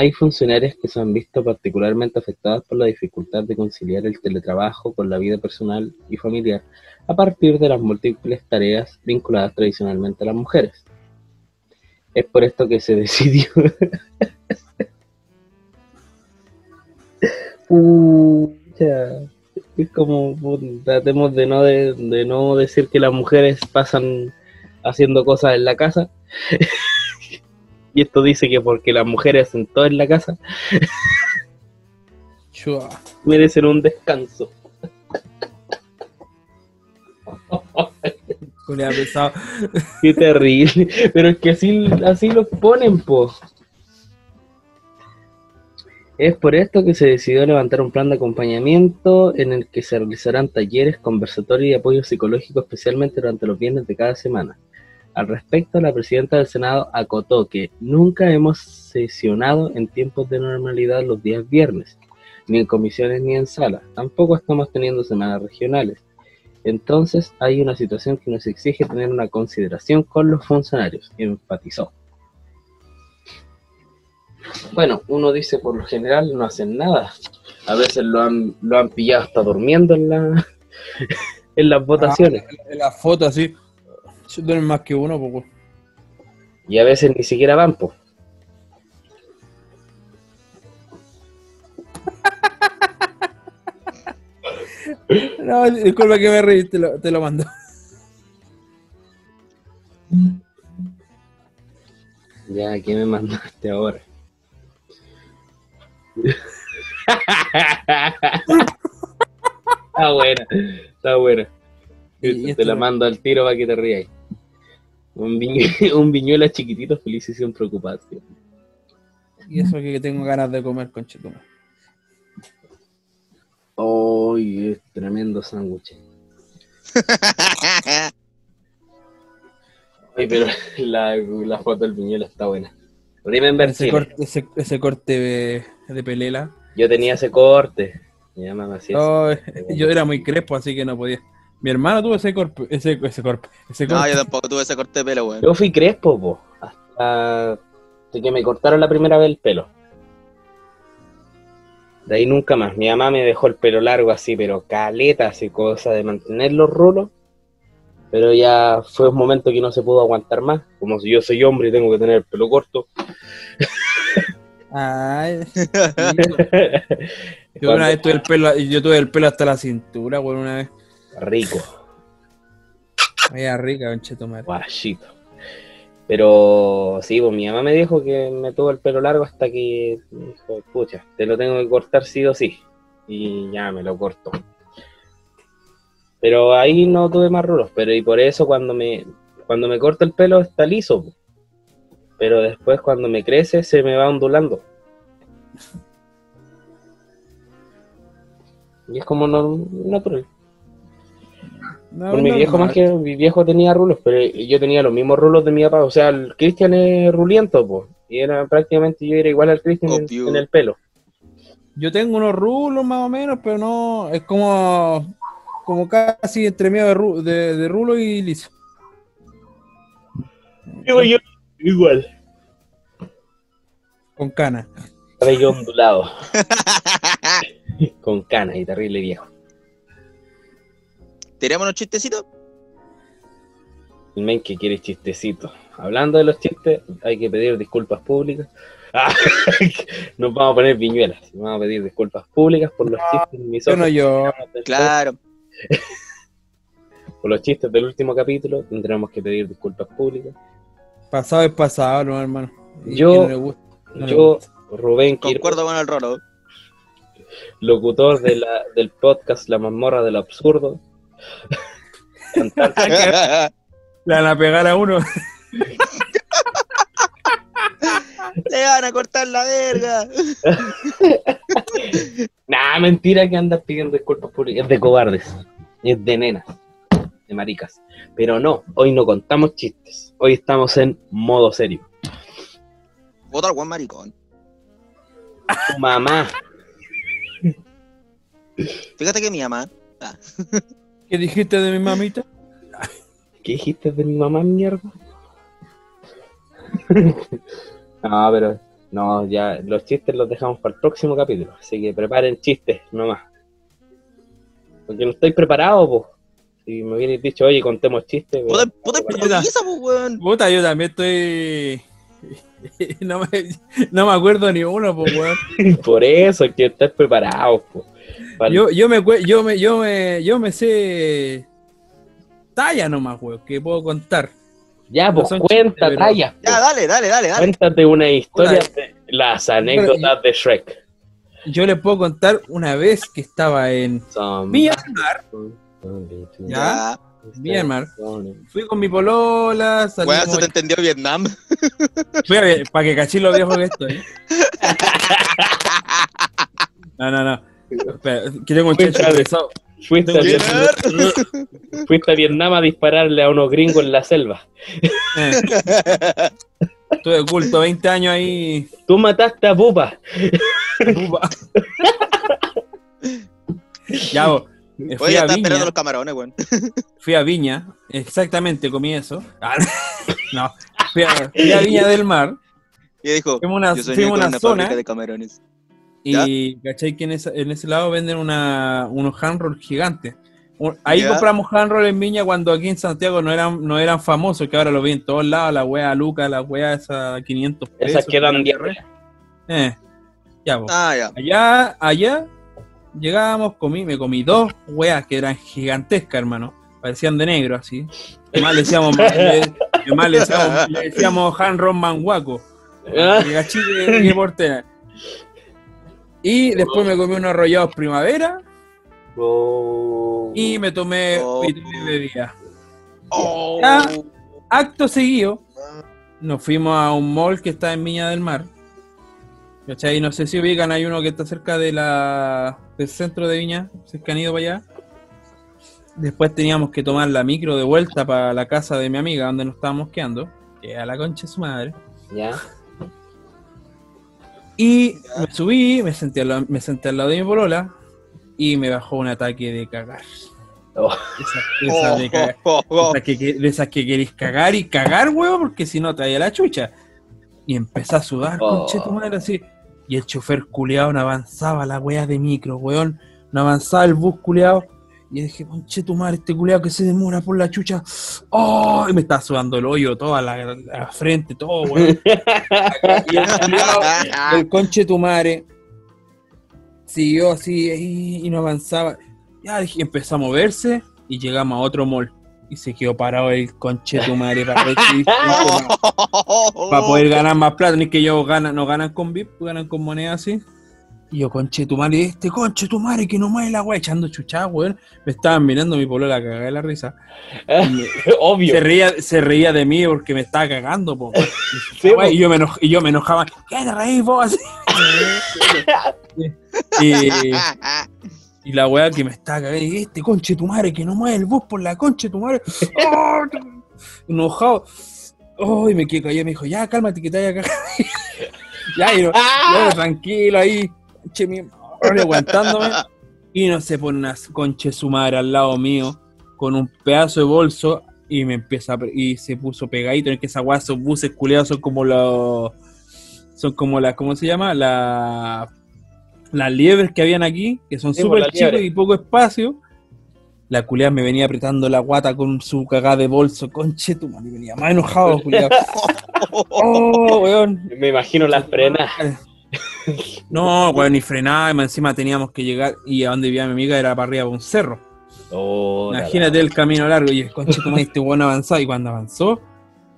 hay funcionarios que se han visto particularmente afectados por la dificultad de conciliar el teletrabajo con la vida personal y familiar a partir de las múltiples tareas vinculadas tradicionalmente a las mujeres. Es por esto que se decidió Pucha. Es como tratemos de no de, de no decir que las mujeres pasan haciendo cosas en la casa. y esto dice que porque las mujeres hacen todo en la casa, Chua. merecen un descanso. Qué terrible. Pero es que así, así los ponen, po. Es por esto que se decidió levantar un plan de acompañamiento en el que se realizarán talleres, conversatorios y apoyo psicológico especialmente durante los viernes de cada semana. Al respecto, la presidenta del Senado acotó que nunca hemos sesionado en tiempos de normalidad los días viernes, ni en comisiones ni en salas. Tampoco estamos teniendo semanas regionales. Entonces hay una situación que nos exige tener una consideración con los funcionarios, enfatizó. Bueno, uno dice por lo general no hacen nada. A veces lo han, lo han pillado hasta durmiendo en, la, en las votaciones. En la foto así. Yo tengo más que uno, pues. Y a veces ni siquiera van, po. No, disculpa que me reí, te lo, te lo mando. Ya, ¿qué me mandaste ahora? Está buena, está buena. Y- y te la mando al tiro para que te rías. Un, viñu- un viñuela chiquitito feliz y sin preocupación. Y eso que tengo ganas de comer con chetuma. ¡Ay, es tremendo sándwich! Ay, pero la, la foto del viñuela está buena. Ver Ese corte, ese, ese corte de, pelela. Yo tenía ese corte. Mi mamá me hacía No, ese- yo era muy crespo, así que no podía. Mi hermano tuvo ese corte, ese, ese corte, ese No, corte. yo tampoco tuve ese corte de pelo, weón. Yo fui crespo, po, hasta que me cortaron la primera vez el pelo. De ahí nunca más. Mi mamá me dejó el pelo largo así, pero caleta, así, cosa de mantener los rulos. Pero ya fue un momento que no se pudo aguantar más. Como si yo soy hombre y tengo que tener el pelo corto. Ay, yo una vez tuve el pelo, yo tuve el pelo hasta la cintura, weón, una vez. Rico, Vaya rica, guachito. Pero sí, pues mi mamá me dijo que me tuvo el pelo largo hasta que dijo, pucha, te lo tengo que cortar sí o sí. Y ya me lo cortó. Pero ahí no tuve más rulos, pero y por eso cuando me cuando me corto el pelo está liso. po. Pero después cuando me crece se me va ondulando. Y es como no- natural. No, Por mi no, viejo no. más que mi viejo tenía rulos, pero yo tenía los mismos rulos de mi papá. O sea, el Cristian es ruliento, pues. Y era prácticamente yo era igual al Cristian en, el pelo. Yo tengo unos rulos más o menos, pero no. Es como. Como casi entre medio de, ru- de, de rulo y liso. Digo yo, igual. Con cana. Cabello ondulado. Con canas y terrible viejo. ¿Tiramos unos chistecitos? El men que quiere chistecito. Hablando de los chistes, hay que pedir disculpas públicas. Ah, Nos vamos a poner viñuelas. Vamos a pedir disculpas públicas por los chistes Yo misóginos no yo. Claro. Por los chistes del último capítulo, tendremos que pedir disculpas públicas. Pasado es pasado, no, hermano. Y Yo- no le gusta, no Yo. Rubén Concuerdo con el Rolo. locutor de la, del podcast La mazmorra del absurdo. Le van a pegar a uno. Le van a cortar la verga. Nah, mentira que andas pidiendo disculpas públicas. Es de cobardes. Es de nenas. De maricas. Pero no, hoy no contamos chistes. Hoy estamos en modo serio. Otro buen maricón. Tu mamá. Fíjate que mi mamá. ¿Qué dijiste de mi mamita? ¿Qué dijiste de mi mamá, mierda? no, pero no, ya los chistes los dejamos para el próximo capítulo. Así que preparen chistes nomás. Porque no estoy preparado, po. Si me hubierais dicho, oye, contemos chistes. Puta, weón, puta no, improvisa, pues, weón. Puta, yo también estoy. no, me, no me acuerdo ni uno, pues, weón. Por eso hay que estar preparados, po. Para- Yo, yo, me, yo, me, yo, me, yo me sé talla nomás, weón, que puedo contar. Ya, pues cuenta, chistes, talla. Ya, dale, dale, dale, dale. Cuéntate una historia Puta. de las anécdotas de Shrek. Yo les puedo contar una vez que estaba en Myanmar. Ya. Ya. Myanmar. Fui con mi polola, salimos. se te entendió Vietnam. Fui a ver, para que cachis lo viejo que estoy. No, no, no. Espera, que tengo un Fui chancho a- pesado. Fuiste a, Bien. Vietnam, fuiste a Vietnam a dispararle a unos gringos en la selva. Eh. Estuve oculto 20 años ahí. Tú mataste a Pupa. Upa. ya, vos, fui Oye, ya a está esperando Viña. los camarones, weón. Fui a Viña, exactamente comí eso. Ah, no, fui a, fui a Viña del Mar. Y dijo, Fuimos a una, yo soñé fuimos con una una zona de camarones. y cachai que en, esa- en ese lado venden una, unos hand rolls gigantes. Ahí Ya. compramos hand roll en Viña cuando aquí en Santiago no eran, no eran famosos, que ahora lo vi en todos lados, la wea Luca, la wea esa 500 pesos. Esas que dan diarrea. Eh, ya. Ah, ya. Allá, allá, llegábamos, comí, me comí dos weas que eran gigantescas, hermano. Parecían de negro, así. Además le decíamos, le, además le decíamos, le decíamos Han Ron Manguaco. Ah, Y portera. Después me comí unos arrollados primavera oh. y me tomé, Oh. y tomé bebida. Oh. Ya. Acto seguido, nos fuimos a un mall que está en Viña del Mar. ¿Cachai? No sé si ubican, hay uno que está cerca de la, del centro de Viña, si es que han ido para allá. Después teníamos que tomar la micro de vuelta para la casa de mi amiga, donde nos estábamos quedando, que a la concha de su madre. Ya. Y me subí, me senté, al, lado- me senté al lado de mi polola y me bajó un ataque de cagar. Oh. Esa- esa de cagar. Oh, oh. Esas que, que- de esas que queréis cagar y cagar, huevo, porque si no te la chucha. Y empecé a sudar, Oh. conche tu madre, así. Y el chofer culeado no avanzaba la wea de micro, weón. No avanzaba el bus culeado. Y dije, conche tu madre, este culeado que se demora por la chucha. ¡Oh! Y me estaba sudando el hoyo, toda la, la frente, todo, weón. y el culiao, el conche tu madre siguió así y, y no avanzaba. Ya dije, empezó a moverse y llegamos a otro mall. Y se quedó parado el conche tu madre para, poder ganar más plata. Ni que ellos ganan, no ganan con VIP, ganan con moneda así. Y yo, conche tu madre, este conche tu madre que no mueve la weá, echando chuchada, weón. Me estaban mirando mi polola cagada de la risa. Me- Obvio. se reía, se reía de mí porque me estaba cagando, po. Sí, po. y, yo me enoj- y yo me enojaba. ¿Qué te reís vos? Así. y, y la weá que me estaba cagando. Este conche tu madre que no mueve el bus por la conche tu madre. ¡Oh! Enojado. Oh, y me quedé callado. Me dijo, ya, cálmate que te vaya a cagar. ya, y no, tranquilo ahí. Che, mi- aguantándome. Y no se pone una conche su madre al lado mío con un pedazo de bolso y me empieza a, y se puso pegadito en que esa weá, esos buses culeados son como los son como las, ¿cómo se llama? La, las liebres que habían aquí, que son súper chicos y poco espacio. La culiada me venía apretando la guata con su cagada de bolso, conche tu madre, venía más enojado, culiado. oh, weón. Me imagino las frenas. No, weón, ni frenaba, encima teníamos que llegar y a donde vivía mi amiga era para arriba de un cerro. Oh, la- Imagínate el camino largo y el conche tu madre, este weón avanzaba y cuando avanzó,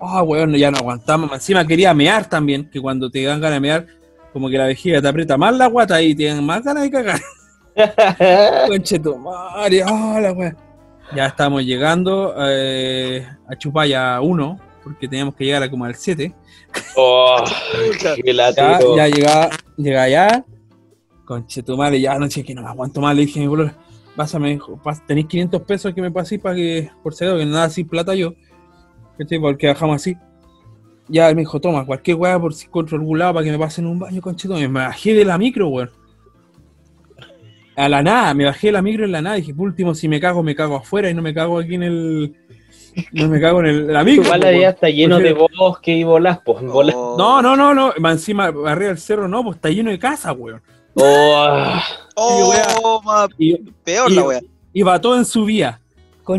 ah, weón, ya no aguantamos. Encima quería mear también, que cuando te dan ganas de mear, como que la vejiga te aprieta más la guata y te dan más ganas de cagar. Conche tu madre, ah, la. Ya estamos llegando eh, a Chupaya 1, porque teníamos que llegar a como al 7. Oh, qué Ya, ya llega, llega allá. Conche tu madre, ya anoche que no me aguanto más. Le dije a mi bolor, pásame, tenéis 500 pesos que me paséis para que, por si que nada sin plata yo. ¿Cachai? Porque bajamos así. Ya él me dijo, toma, cualquier weá por si encuentro algún lado para que me pasen un baño, madre. Me bajé de la micro, weón. A la nada, me bajé de la micro en la nada. Dije, por último, si me cago, me cago afuera y no me cago aquí en el. No me cago en el, la micro. Igual weón. está lleno de bosque y bolas, pues. bolas. Oh. No, no, no, no. Encima, arriba del cerro no, pues está lleno de casa, weón. Oh, Oh, ma, Y peor y- la wea. iba todo en su vía.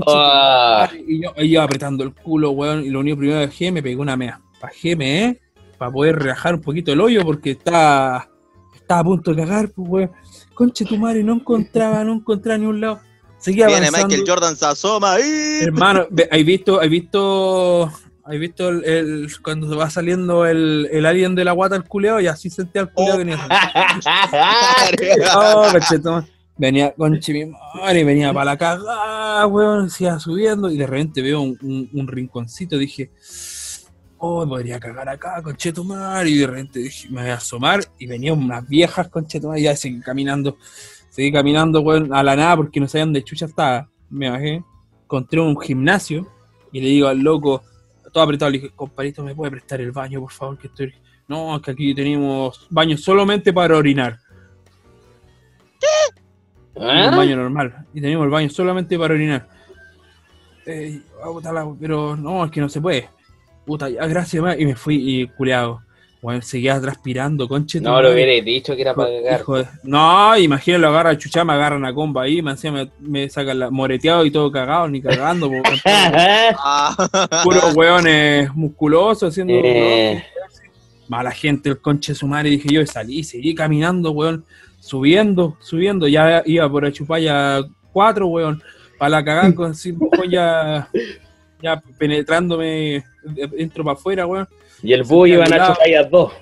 Ah. madre. y yo ahí iba apretando el culo, weón. Y lo único primero que dejé, me pegué una mea. Bajéme, ¿eh? Para poder relajar un poquito el hoyo porque está, estaba a punto de cagar, pues, weón. Conche tu madre, no encontraba, no encontraba ni un lado. Seguía Viene avanzando. Michael Jordan, se asoma ahí. Hermano, ¿hay visto, hay visto, hay visto el, el- cuando se va saliendo el, el alien de la guata al culeado y así sentía al culeado Oh. venía. Oh, cachetón. Venía con mi madre, venía para la cagada, weón, siga subiendo y de repente veo un, un- un rinconcito, dije, oh, podría cagar acá, conchetumar, y de repente dije, me voy a asomar y venían unas viejas conchetumar y ya seguí caminando, seguí caminando, weón, a la nada porque no sabía dónde chucha estaba, me bajé, encontré un gimnasio y le digo al loco, todo apretado, le dije, compadrito, ¿me puede prestar el baño, por favor, que estoy... No, es que aquí tenemos baño solamente para orinar. un ¿Ah? baño normal. Y teníamos el baño solamente para orinar. Eh, ah, pero no, es que no se puede. Puta, ya, gracias, ma. Y me fui y culeado. Bueno, seguía transpirando, conche. No, lo hubiera dicho que era para cagar. de- No, imagínate, lo agarra chucha, me agarran a comba ahí, me, me, me sacan la moreteado y todo cagado, ni cagando, po, Ah. puros hueones musculosos haciendo Eh, mala gente, el conche de su madre, dije yo, y salí, seguí caminando, weón, subiendo, subiendo, ya iba por Achupaya 4, weón, para la cagada con ya, ya penetrándome, entro para afuera, weón. y el bus iban a chupar dos.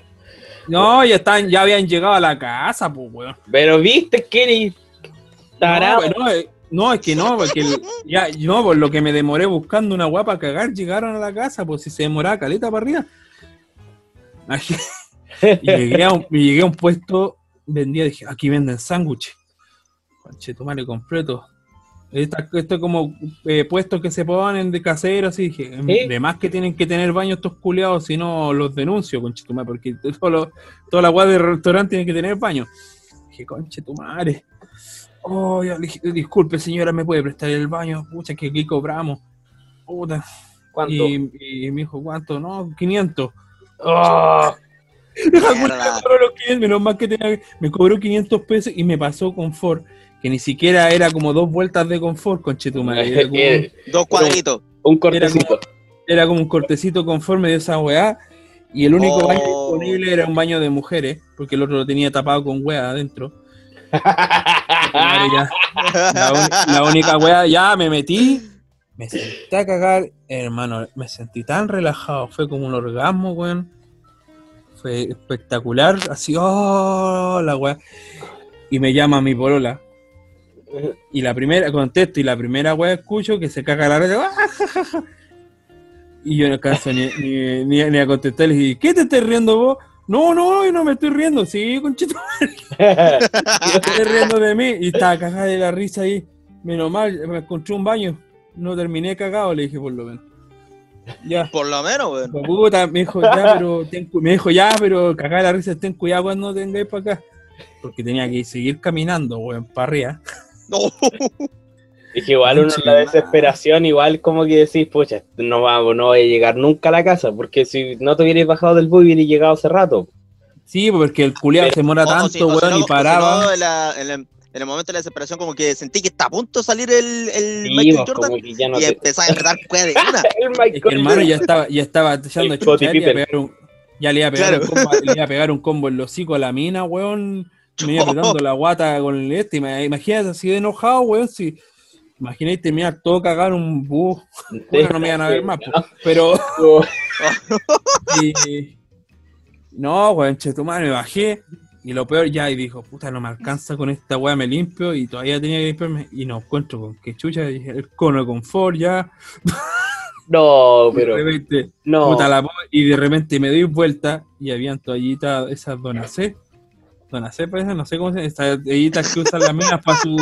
No, ya están, ya habían llegado a la casa, pues, weón. Pero viste eres tarado. No, no, eh, no, es que no, porque el- ya, yo por lo que me demoré buscando una guapa cagar, llegaron a la casa, pues si se demoraba caleta para arriba. Y llegué a un, llegué a un puesto, vendía, dije, aquí venden sándwiches. Conche, completo. Esta- Esto es como eh, puestos que se ponen de caseros, y dije, ¿Sí? de más que tienen que tener baños estos culiados, si no los denuncio, conche tu madre, porque todo lo- toda la guada del restaurante tiene que tener baño. Dije, conche tu madre. Oh, dije, disculpe señora, ¿me puede prestar el baño? Pucha, que aquí cobramos. Puta. ¿Cuánto? Y, y me dijo, ¿cuánto? No, 500. Oh, Mierda. Me cobró los 500, menos mal que tenía, me cobró 500 pesos y me pasó confort, que ni siquiera era como dos vueltas de confort, conchetumadre. Era como, eh, Dos cuadritos. un cortecito. era como un cortecito confort, me dio esa weá. Y el único Oh. baño disponible era un baño de mujeres, porque el otro lo tenía tapado con weá adentro. La única weá, ya me metí, me senté a cagar, hermano, me sentí tan relajado, fue como un orgasmo, weón. Fue espectacular, así, oh, la weá. Y me llama mi polola. Y la primera, contesto, y la primera weá escucho que se caga la red. Y yo no alcanzo ni, ni, ni- ni a contestar, le dije, ¿qué te estás riendo vos? No, no, yo no me estoy riendo, sí, conchito. Yo estoy riendo de mí y estaba cagada de la risa ahí. Menos mal, me encontré un baño. No terminé cagado, le dije por lo menos. Ya. Por lo menos, weón. Pues, puta, me dijo, ya, pero ten me dijo, ya, pero cagada de la risa, ten cuidado cuando tengáis para acá. Porque tenía que seguir caminando, weón, para arriba. No. Es que igual uno en la desesperación, igual como que decís, pucha, no vamos, no voy a llegar nunca a la casa, porque si no te hubierais bajado del bus, hubierais llegado hace rato. Sí, porque el culiado se O- o tanto, si- o si weón, no- y si paraba. no, en, la- en el, en el momento de la desesperación, como que sentí que está a punto de salir el, el Sí, Michael pues, Jordan no y te... empezaba a apretar cueva de una. Es que hermano ya estaba, ya estaba echando El chucha, ya le iba a pegar un, ya le iba a pegar Claro. un combo, le iba a pegar un combo en los hocico a la mina, weón. Me iba apretando la guata con el este. Imagínate así de enojado, weón. Si imagináis terminar todo cagado en un bus. Bueno, no me iban a ver más, po. pero. y- no, weón, chetumar, me bajé. Y lo peor ya, y dijo, puta, no me alcanza con esta weá, me limpio. Y todavía tenía que limpiarme. Y no encuentro con qué chucha. Dije, el cono de confort ya. No, pero de repente, no. puta la po- y de repente me doy vuelta y habían toallitas, esas donacé. Donacé, parece, no sé cómo se. Esas toallitas que usan las minas para sus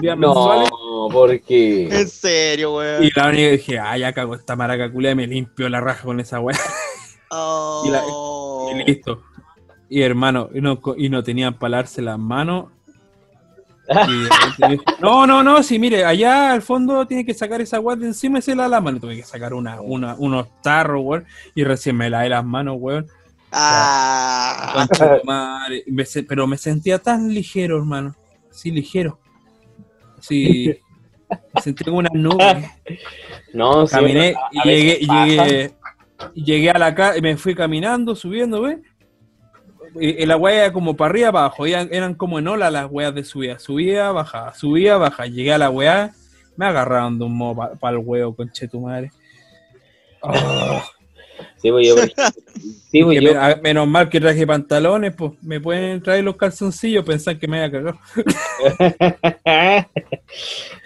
días mensuales. No, porque En serio, weón. Y la única que dije, ah, ya cago esta maraca culia y me limpio la raja con esa weá. y la- Oh. Y listo. Y hermano, y no, y no tenían para lavarse las manos. Y no, no, no, sí, mire, allá al fondo tiene que sacar esa weá de encima y se la lama. Y tuve que sacar una, una, unos tarros, weón. Y recién me lavé las manos, weón. Ah. Concha tu madre. Me se- pero me sentía tan ligero, hermano. Sí, ligero. Sí. Me sentí como una nube. no, sí, Caminé a- y llegué, llegué, a la casa y me fui caminando, subiendo, ¿ves? Y, y la wea era como para arriba, abajo. Eran, eran como en ola las weas de subida. Subía, bajaba, subía, bajaba. Llegué a la wea, me agarraron de un modo para el huevo, conche tu madre. Oh, Sí, pues yo, por ejemplo, sí, pues que yo- me- a- menos mal que traje pantalones, pues me pueden traer los calzoncillos, pensar que me había cagado.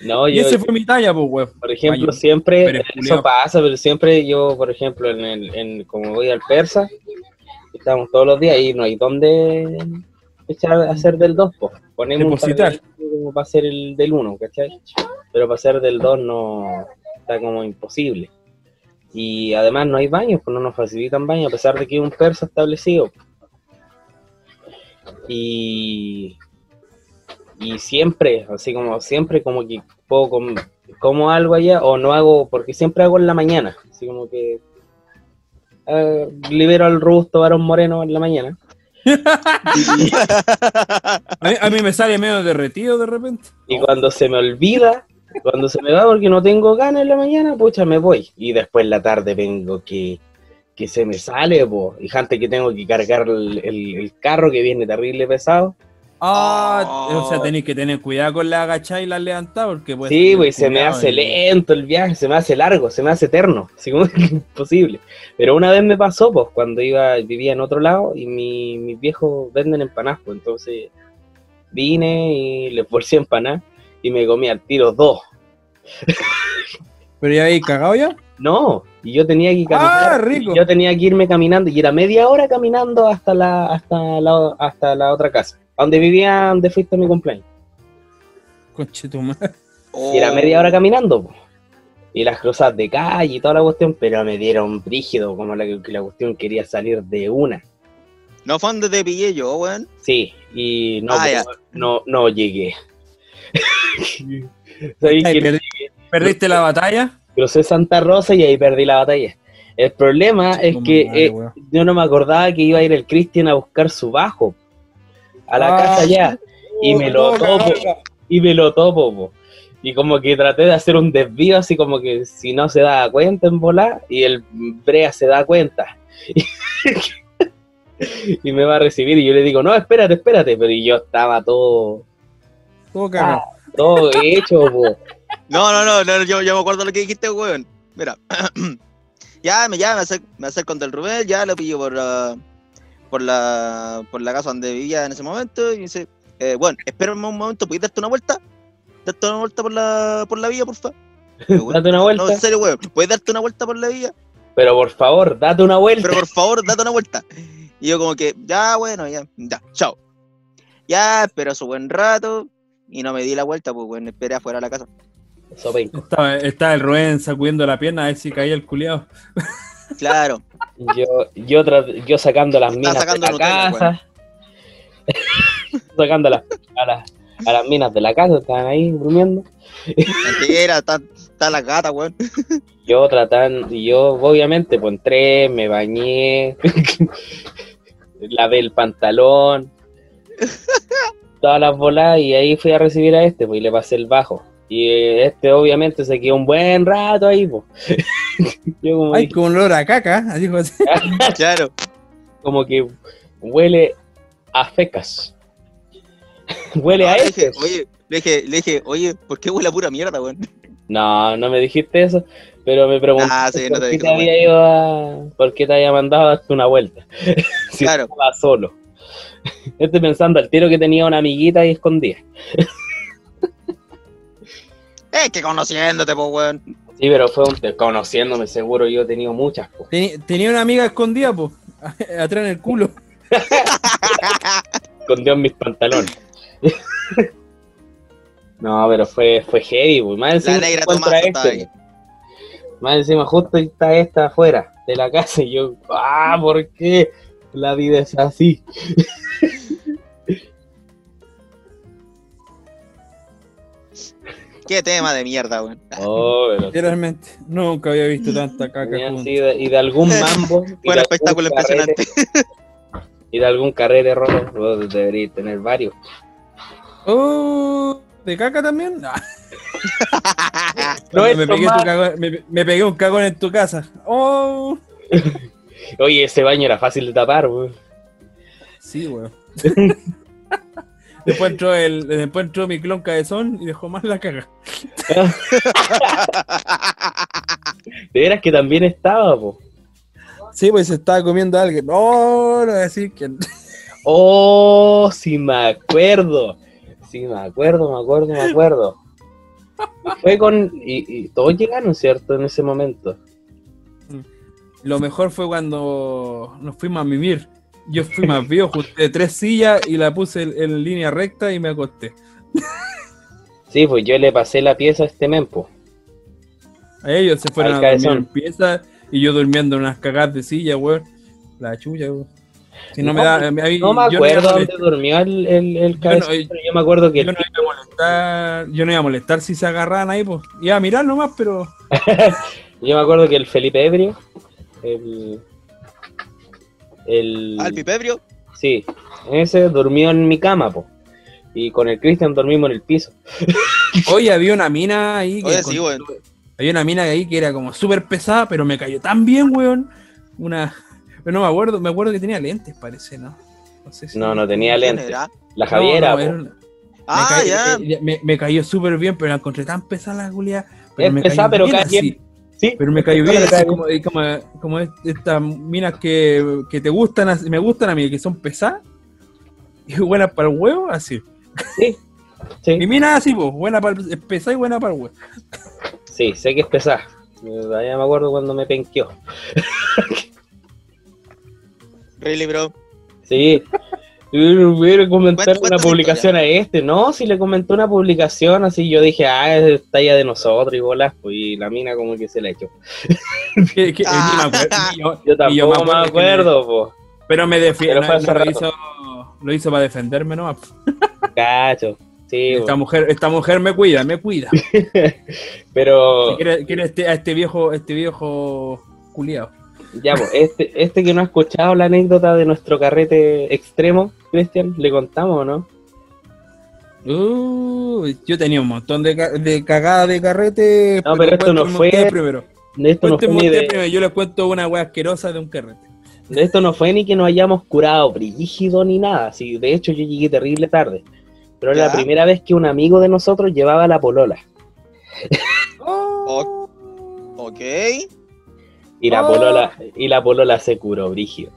no, Y yo, ese fue mi talla, pues, weón. por ejemplo, siempre eso pasa, pero siempre yo, por ejemplo, en el, en, como voy al persa, estamos todos los días y no hay dónde echar, hacer del 2, pues. Ponemos Depositar. como para hacer el del 1, ¿cachai? Pero para hacer del 2 no está como imposible. Y además no hay baños, pues no nos facilitan baños, a pesar de que hay un persa establecido. Y, y siempre, así como siempre, como que puedo com- como algo allá o no hago, porque siempre hago en la mañana, así como que eh, libero al robusto varón moreno en la mañana. A mí, a mí me sale medio derretido de repente. Y cuando se me olvida, cuando se me va porque no tengo ganas en la mañana, pucha, me voy. Y después en la tarde vengo que, que se me sale, po. Y gente que tengo que cargar el, el- el carro que viene terrible pesado. Ah, Oh. o sea, tenéis que tener cuidado con la agachada y la levantada porque pues sí, pues se me hace lento el viaje, se me hace largo, se me hace eterno, así como que imposible. Pero una vez me pasó, pues, cuando iba, vivía en otro lado y mi, mis viejos venden empanadas, pues, entonces vine y les bolsé empanadas y me comí al tiro dos. Pero ya habéis cagado ya. No, y yo tenía que Ah, caminar, rico. y yo tenía que irme caminando y era media hora caminando hasta la hasta la, hasta la otra casa, donde vivía, donde fuiste a mi cumpleaños. Conche tu madre. Y era media Oh. hora caminando, po. y las cruzadas de calle y toda la cuestión, pero me dieron brígido, como la que la cuestión quería salir de una. No fue donde te pillé yo, weón. Sí, y no, Ah, no, no llegué. Perdi- ¿Perdiste la batalla? crucé Santa Rosa y ahí perdí la batalla. El problema es que madre, eh, yo no me acordaba que iba a ir el Cristian a buscar su bajo a la Ah. casa ya y me lo topo y me lo topo po. y como que traté de hacer un desvío así como que si no se daba cuenta en volar y el Brea se da cuenta y me va a recibir y yo le digo no espérate espérate pero yo estaba todo Todo cagado. todo hecho po. No, no, no, no, yo, yo me acuerdo lo que dijiste, weón. Mira, ya me ya me acerco, me acerco del Rubén, ya lo pillo por, ah, por la por la casa donde vivía en ese momento y me dice, eh, bueno, espérame un momento, ¿puedes darte una vuelta? Darte una vuelta por la por la vía, porfa. date una vuelta No, en serio, weón, ¿puedes darte una vuelta por la vía? pero por favor date una vuelta Pero por favor, date una vuelta. Y yo como que, ya, bueno, ya, ya, chao. Ya, espero su buen rato y no me di la vuelta, pues, bueno, esperé afuera de la casa. Estaba, estaba el Rubén sacudiendo la pierna a ver si caía el culiado. Claro. yo yo, yo sacando las minas sacando de la Nutella, casa sacando a las, a las, a las minas de la casa, estaban ahí durmiendo. Mentira, está, está la gata, weón. Yo tratando, y yo obviamente pues entré, me bañé, lavé el pantalón, todas las bolas y ahí fui a recibir a este, pues y le pasé el bajo. Y eh, este obviamente se quedó un buen rato ahí, pues. Yo como, Ay, dije, con olor a caca. Así como así. Claro. como que huele a fecas. huele a No, le dije, este. oye, le dije, le dije, oye, ¿por qué huele a pura mierda, weón? No, no me dijiste eso, pero me preguntaste Ah, sí, no por qué te había ido a... por qué te había mandado a darte una vuelta. si Claro. estaba solo. Estoy pensando al tiro que tenía una amiguita y escondía. Es que conociéndote, pues, weón. Sí, pero fue un conociéndome seguro, yo he tenido muchas. po. Tenía una amiga escondida, pues. Atrás en el culo. Escondió en mis pantalones. no, pero fue, fue heavy, pues. Más La encima estaba este. Más encima justo está esta afuera de la casa y yo, ah, ¿por qué? La vida es así. Qué tema de mierda, weón. Oh, Literalmente. Nunca había visto tanta caca de- y de algún mambo. Buen espectáculo carrete- impresionante. Y de algún carrete roto, vos deberías tener varios. Oh, ¿de caca también? No, cuando me, pegué tu más- cagón- me, me pegué un cagón en tu casa. Oh, Oye, ese baño era fácil de tapar, weón. sí, weón. después, entró el, después entró mi clon cabezón y dejó más la caga. De veras que también estaba, po. Sí, pues se estaba comiendo a alguien. No, no voy a decir que. Oh, sí me acuerdo. Sí me acuerdo, me acuerdo, me acuerdo. Fue con... Y, y todos llegaron, ¿cierto? En ese momento. Lo mejor fue cuando nos fuimos a mimir. Yo fui más viejo, junté tres sillas y la puse en, en línea recta y me acosté. Sí, pues yo le pasé la pieza a este mempo. A ellos se fueron Al a dormir en pieza y yo durmiendo en unas cagadas de silla, weón. La chulla, weón. Si no, me No, da. a mí- No me acuerdo dónde molestar- durmió el, el, el Yo no- pero yo me acuerdo que Yo no iba a molestar, yo no iba a molestar si se agarraban ahí, pues. Iba a mirar nomás, pero. yo me acuerdo que el Felipe Ebrio, el, el Al pipebrio. sí, ese durmió en mi cama, po. Y con el Cristian dormimos en el piso. Oye, había una mina ahí. que Oye, sí, weón. Había una mina ahí que era como súper pesada, pero me cayó tan bien, weón. Una. Pero no me acuerdo, me acuerdo que tenía lentes, parece, ¿no? No sé si. No, no tenía ¿Quién lente. era? La Javiera, no, Ah, me, ya. ca- eh, me, me cayó súper bien, pero la encontré tan pesada la culia. Pero Es me pesada, cayó pero bien cae así. bien. Sí, Pero me cayó bien, cae como, y como, como es- estas minas que, que te gustan, así- me gustan a mí, que son pesadas y buenas para el huevo, así. sí, sí. Mi mina así, pues, buena para el, es pesada y buena para el huevo. Sí, sé que es pesada. Ya me acuerdo cuando me penqueó. Really, bro. Sí. Yo Voy a comentar una publicación a este. No, si le comenté una publicación así, yo dije, ah, es talla de nosotros y bolas, pues, y la mina como que se la echó. Ah. me acuerdo, yo- Yo ni yo tampoco me acuerdo, po. pero me defiende, Pero fue hace lo, hizo, lo hizo para defenderme, ¿no? Cacho. Sí, Esta mujer, esta mujer me cuida, me cuida. pero Quiere, quiere este, a este viejo, este viejo culiado. Ya, pues, este, este que no ha escuchado la anécdota de nuestro carrete extremo, Cristian, ¿le contamos o no? Uh, yo tenía un montón de, de cagadas de carrete. No, pero esto no fue- primero. De esto, no fue Cuénteme ni usted de, primero, yo les cuento una wea asquerosa de un carrete. de esto no fue ni que nos hayamos curado brígido ni nada. Sí, de hecho, yo llegué terrible tarde. Pero era la primera vez que un amigo de nosotros llevaba la polola. Oh. Ok. Y la Oh. polola, y la polola se curó, brígido.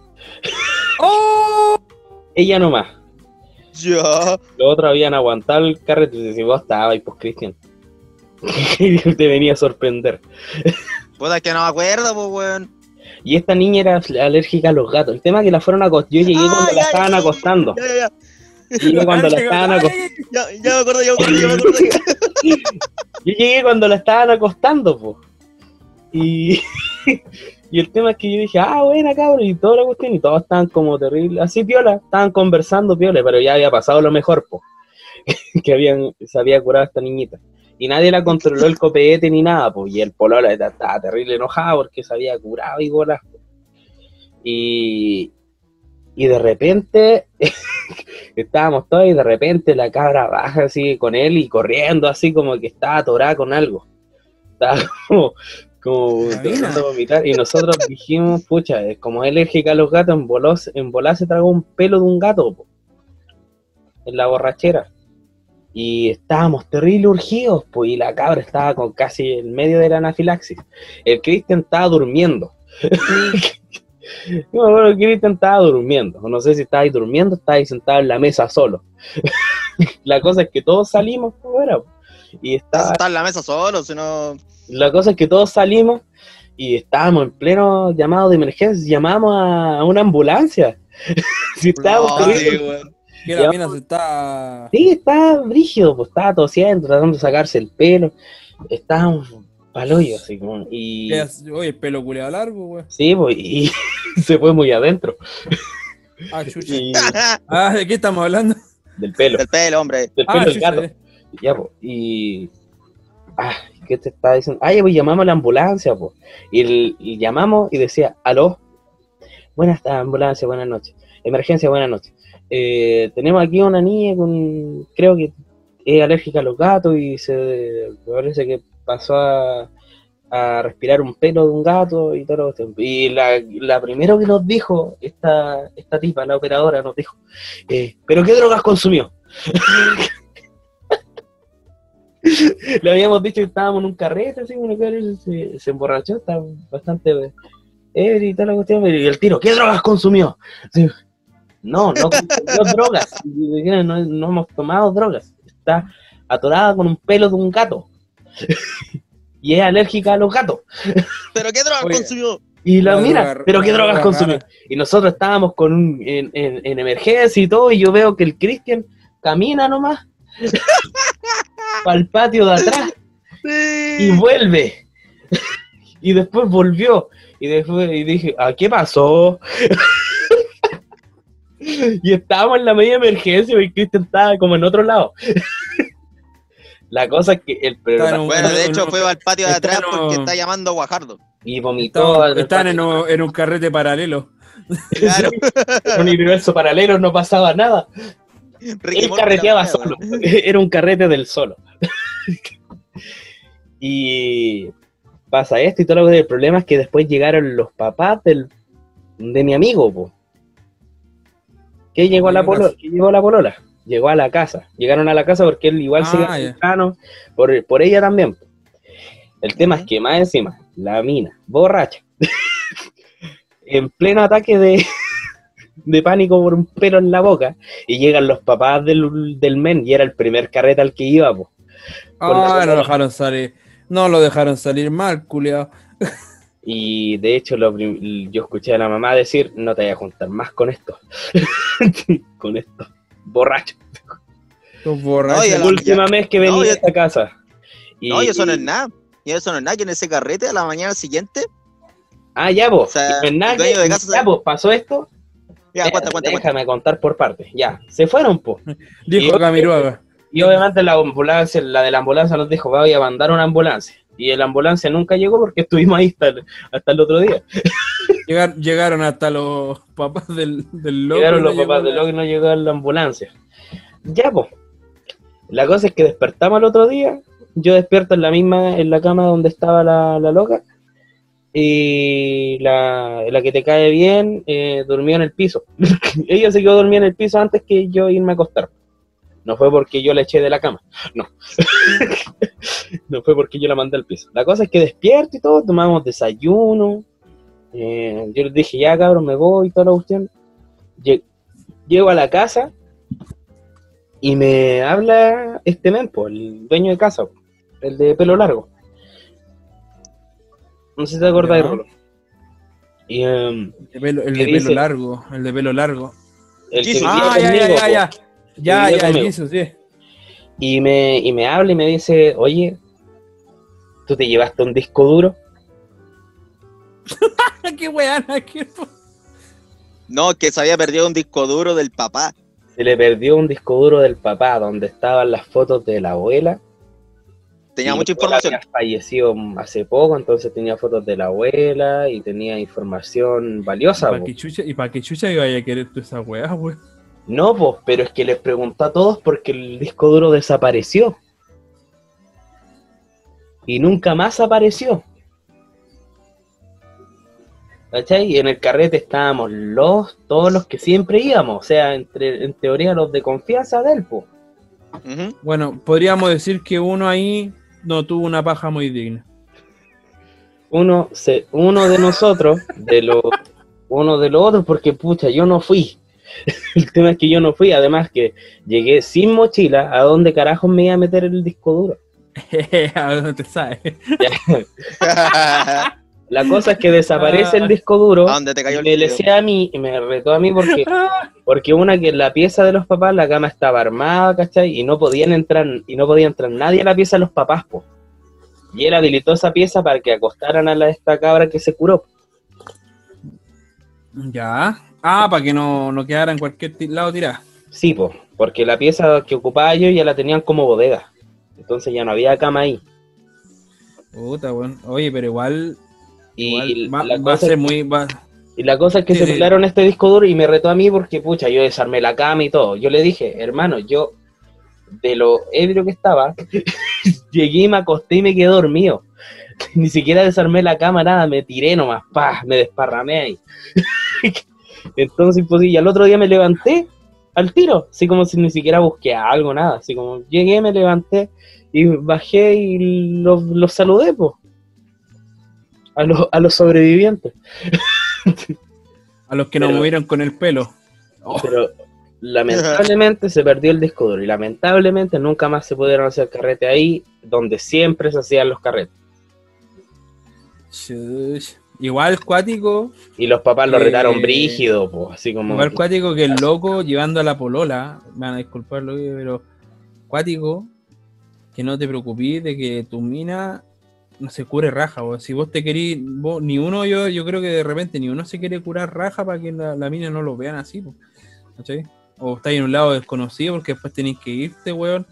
¡Oh! Ella nomás. Ya. Los otros habían aguantado el carrete. Si vos estabas, pues Cristian. Te venía a sorprender. Puta, es que no me acuerdo, pues, weón. Y esta niña era alérgica a los gatos. El tema es que la fueron a acostar. Yo llegué Ah, cuando ya, la estaban ya, acostando. Ya, ya, ya. Llegué cuando la estaban acostando. Ya, ya me acuerdo, ya me acuerdo, ya me acuerdo. Yo llegué cuando la estaban acostando, po. Y, Y el tema es que yo dije, ah, buena cabrón, y toda la cuestión, y todos estaban como terribles, así piola, estaban conversando piola, pero ya había pasado lo mejor, po, que habían, se había curado esta niñita. Y nadie la controló el copete ni nada, pues, y el polola estaba terrible enojado porque se había curado y bolas. po. Y, y de repente estábamos todos y de repente la cabra baja así con él y corriendo así como que estaba atorada con algo. Estaba como, como tratando de vomitar. Y nosotros dijimos, pucha, es como alérgica a los gatos, en voló, en volá se tragó un pelo de un gato po, en la borrachera. Y estábamos terrible urgidos, pues, y la cabra estaba con casi en medio de la anafilaxis. El Cristian estaba durmiendo. No, bueno, Cristian estaba durmiendo. No sé si estaba ahí durmiendo, estaba ahí sentado en la mesa solo. la cosa es que todos salimos fuera. Y estaba, Está en la mesa solo, si no. la cosa es que todos salimos y estábamos en pleno llamado de emergencia. Llamamos a, una ambulancia. si estábamos No, sí, la mina se está. Sí, estaba brígido, pues estaba tosiendo, tratando de sacarse el pelo. Estábamos paloyo, así como. Y. Oye, el pelo culeado largo, güey. Sí, pues, y se fue muy adentro. Ah, chucha. Y, Ah, ¿de qué estamos hablando? del pelo. Del pelo, hombre. Del Ah, pelo del chucha, gato. Ya. Y. Ah, ¿qué te estaba diciendo? Ah, ya, pues llamamos a la ambulancia, pues. Y, llamamos y decía, aló. Buenas ambulancia, buenas noches. Emergencia, buenas noches. Eh, tenemos aquí una niña con. Creo que es alérgica a los gatos y se parece que pasó a, respirar un pelo de un gato y todo lo. Y la, la primero que nos dijo, esta, esta tipa, la operadora, nos dijo, eh, ¿pero qué drogas consumió? Le habíamos dicho que estábamos en un carrete, así, una cara, y se, se emborrachó, estaba bastante ebrio y toda la cuestión, y el tiro, ¿qué drogas consumió? Así, no, no consumió drogas, no, no hemos tomado drogas, está atorada con un pelo de un gato, y es alérgica a los gatos. ¿Pero qué droga Oye. consumió? Y la Una mira, droga- pero qué drogas droga consumió. rara. Y nosotros estábamos con un, en, en- en emergencia y todo, y yo veo que el Cristian camina nomás para el patio de atrás y vuelve. y después volvió. Y después y dije, ¿a qué pasó? y estábamos en la media emergencia y Cristian estaba como en otro lado. la cosa es que el un- Bueno, de hecho fue al patio de atrás no- porque está llamando a Guajardo. y vomitó Estaban, en un, en un carrete paralelo. Claro. En un universo paralelo no pasaba nada. Ricky Él Morty carreteaba solo. Era un carrete del solo. y pasa esto y todo lo que el problema es que después llegaron los papás del, de mi amigo, po. ¿Qué llegó a la casa. ¿Qué llegó a la polola? Llegó a la casa. Llegaron a la casa porque él igual Ah, se por, por ella también. po. El tema es que más encima, la mina, borracha, en pleno ataque de, de pánico por un pelo en la boca, y llegan los papás del, del men, y era el primer carrete al que iba, po. Ah, no lo dejaron salir. No lo dejaron salir mal, culiao. Y de hecho, lo yo escuché a la mamá decir: No te vayas a juntar más con esto. con esto. Borracho. Los borrachos. No, La última vez que venía No, a esta casa. Y, No, y eso no es nada. Y eso no es nada, que en ese carrete a la mañana siguiente. Ah, ya, vos. O sea, Y no es nada el dueño que- de casa ya, vos, pasó esto. Ya, cuenta, cuenta, cuenta. Déjame contar por partes. Ya, se fueron, po. Dijo y- Camiruaga. Y obviamente la ambulancia, la de la ambulancia nos dijo, voy a mandar una ambulancia. Y la ambulancia nunca llegó porque estuvimos ahí hasta el, hasta el otro día. Llegar- llegaron hasta los papás del, del loco. Llegaron y los no papás llegó de lo que no llegó la ambulancia. Ya, pues. La cosa es que despertamos el otro día. Yo despierto en la misma, en la cama donde estaba la, la loca. Y la, la que te cae bien eh, durmió en el piso. Ella se quedó dormida en el piso antes que yo irme a acostar. No fue porque yo la eché de la cama. No. no fue porque yo la mandé al piso. La cosa es que despierto y todo, tomamos desayuno. Eh, yo les dije, ya cabrón, me voy y toda la cuestión. Lle- Llego a la casa y me habla este men, el dueño de casa, el de pelo largo. No sé si te acordás. Rolo. Y em, El de pelo, el ¿Qué de pelo largo. El de pelo largo. el que Ah, ya, ya, conmigo, ya, po, ya. Ya, vivía ya, el conmigo. Jesus, sí. Y me, y me habla y me dice, oye, ¿tú te llevaste un disco duro? qué weá, qué... No, que se había perdido un disco duro del papá. Se le perdió un disco duro del papá donde estaban las fotos de la abuela. Tenía mucha información. había fallecido hace poco, entonces tenía fotos de la abuela y tenía información valiosa. ¿Para po. qué chucha, ¿Y para qué chucha iba a querer tú esa weá, weón? No, pues, pero es que les preguntó a todos porque el disco duro desapareció. Y nunca más apareció. ¿Cachai? Y en el carrete estábamos los, todos los que siempre íbamos, o sea, entre, en teoría los de confianza del po. Bueno, podríamos decir que uno ahí no tuvo una paja muy digna. Uno, se, uno de nosotros, de los, uno de los otros, porque pucha, yo no fui. El tema es que yo no fui, además que llegué sin mochila, ¿a dónde carajos me iba a meter el disco duro? a dónde te sabes. ¿A La cosa es que desaparece el disco duro. dónde te cayó Y el me video? decía a mí, y me retó a mí porque, porque una que en la pieza de los papás la cama estaba armada, ¿cachai? Y no podían entrar, y no podía entrar nadie a la pieza de los papás, po. Y él habilitó esa pieza para que acostaran a la, esta cabra que se curó. Ya. Ah, para que no, no quedara en cualquier lado tirada. Sí, po, porque la pieza que ocupaba yo ya la tenían como bodega. Entonces ya no había cama ahí. Puta, weón. Oye, pero igual, Y, va, la, va a cosa, ser muy. va- y la cosa es que Sí, se pelaron este disco duro y me retó a mí porque, pucha, yo desarmé la cama y todo. Yo le dije, hermano, yo de lo ebrio que estaba, llegué y me acosté y me quedé dormido. Ni siquiera desarmé la cama, nada, me tiré nomás, pa, me desparramé ahí. Entonces, pues, y al otro día me levanté al tiro, así como si ni siquiera busqué algo, nada, así como llegué, me levanté y bajé y los, los saludé, pues, a los, a los sobrevivientes. a los que nos Pero- movieron con el pelo. Oh, Pero lamentablemente se perdió el disco duro y lamentablemente nunca más se pudieron hacer carrete ahí donde siempre se hacían los carretes. shush. Igual cuático, Y los papás lo Eh, retaron brígido, pues, así como... igual cuático que el loco llevando a la polola, me van a disculpar, loco, pero cuático, que no te preocupes de que tu mina no se cure raja, o si vos te querís, vos, ni uno, yo, yo creo que de repente ni uno se quiere curar raja para que la, la mina no lo vean así, ¿cachai? O estáis en un lado desconocido porque después tenéis que irte, weón.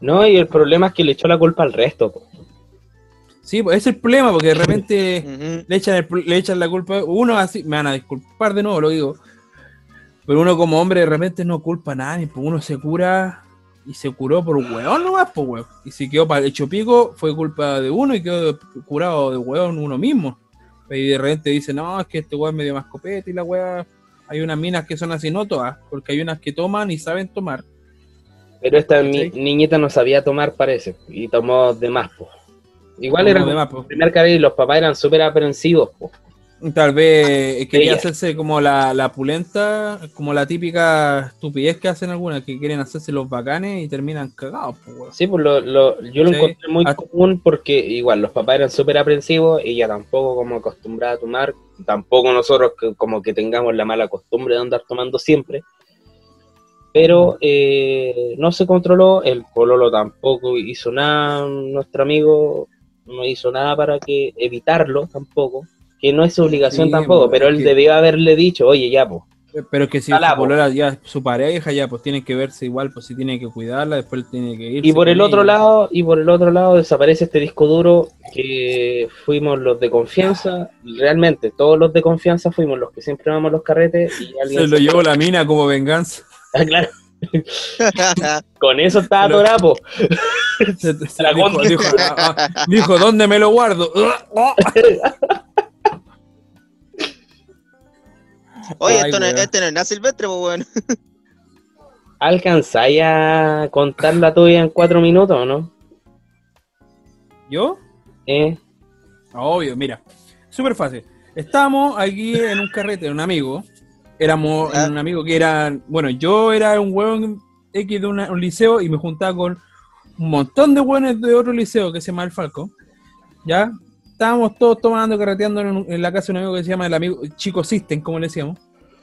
No, y el problema es que le echó la culpa al resto. po. Sí, pues ese es el problema, porque de repente le echan, el le echan la culpa. Uno así, me van a disculpar de nuevo, lo digo. Pero uno como hombre de repente no culpa a nadie, pues uno se cura y se curó por hueón nomás, pues hueón. Y si quedó para hecho pico, fue culpa de uno y quedó curado de hueón uno mismo. Y de repente dice, no, es que este hueón me dio más copete y la hueá. Hay unas minas que son así, no todas, porque hay unas que toman y saben tomar. Pero esta niñita no sabía tomar, parece, y tomó de más, po. Igual era pues. primer carrete y los papás eran súper aprensivos, po. Tal vez quería hacerse como la, la pulenta, como la típica estupidez que hacen algunas, que quieren hacerse los bacanes y terminan cagados, pues. Sí, pues lo, lo- yo lo Sí. encontré muy común porque igual los papás eran súper aprensivos, ella tampoco como acostumbrada a tomar, tampoco nosotros que, como que tengamos la mala costumbre de andar tomando siempre, pero eh, no se controló, el pololo tampoco hizo nada, nuestro amigo no hizo nada para que evitarlo tampoco, que no es su obligación Sí, tampoco, pero él que- debió haberle dicho, oye ya, pues, Pero que si Ojalá, su ya su pareja ya pues tiene que verse igual, pues si tiene que cuidarla, después tiene que ir. Y por el otro lado, y por el otro lado desaparece este disco duro que fuimos los de confianza, realmente todos los de confianza fuimos los que siempre vamos los carretes y alguien Se lo llevó la mina como venganza. Ah, claro, con eso estaba Torapo. Se- se La dijo, dijo, ah, ah, dijo, ¿dónde me lo guardo? Oye, Ay, esto no, este no es nada silvestre, pues bueno. ¿Alcanzáis a contar la tuya en cuatro minutos o no? ¿Yo? ¿Eh? Obvio, mira, súper fácil. Estábamos aquí en un carrete de un amigo. Éramos Ya. un amigo que era, bueno, yo era un hueón X de una- un liceo y me juntaba con un montón de hueones de otro liceo que se llama El Falco. ¿Ya? Estábamos todos tomando, carreteando en, un- en la casa de un amigo que se llama el amigo Chico System, como le decíamos.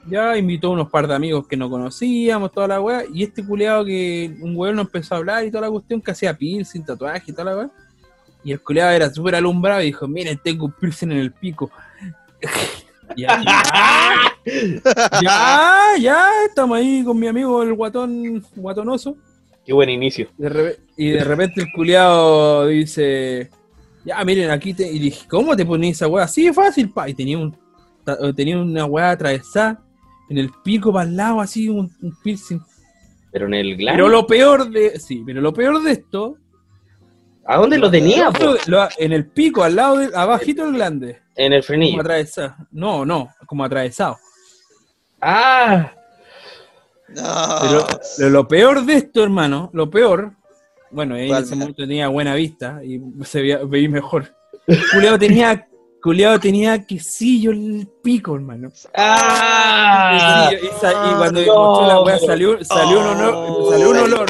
Ya invitó unos par de amigos que no conocíamos, toda la weá. Y este culeado que un hueón nos empezó a hablar y toda la cuestión que hacía sin tatuaje y toda la weá. Y el culiado era súper alumbrado y dijo, miren, tengo un piercing en el pico. ya, ya, ya, estamos ahí con mi amigo el guatón, guatonoso. Qué buen inicio. De y de repente el culiado dice, ya, miren, aquí te... Y dije, ¿cómo te pones esa weá? Así de fácil, pa. Y tenía, un, ta- tenía una weá atravesada en el pico para el lado, así, un, un piercing. Pero en el glande. Pero lo peor de... Sí, pero lo peor de esto... ¿A dónde lo tenía, lo- lo- en el pico, al lado, de, abajito del glande. En el Como frenillo. atravesado. No, no, como atravesado. Ah, No. Pero, pero lo peor de esto, hermano, lo peor, bueno, ahí en ¿Cuál, ese momento tenía buena vista y se veía, veía mejor. Culeado tenía, culeado tenía quesillo en el pico, hermano. ah. Y, y cuando no. mostró la weá salió, salió un olor, salió un Se olor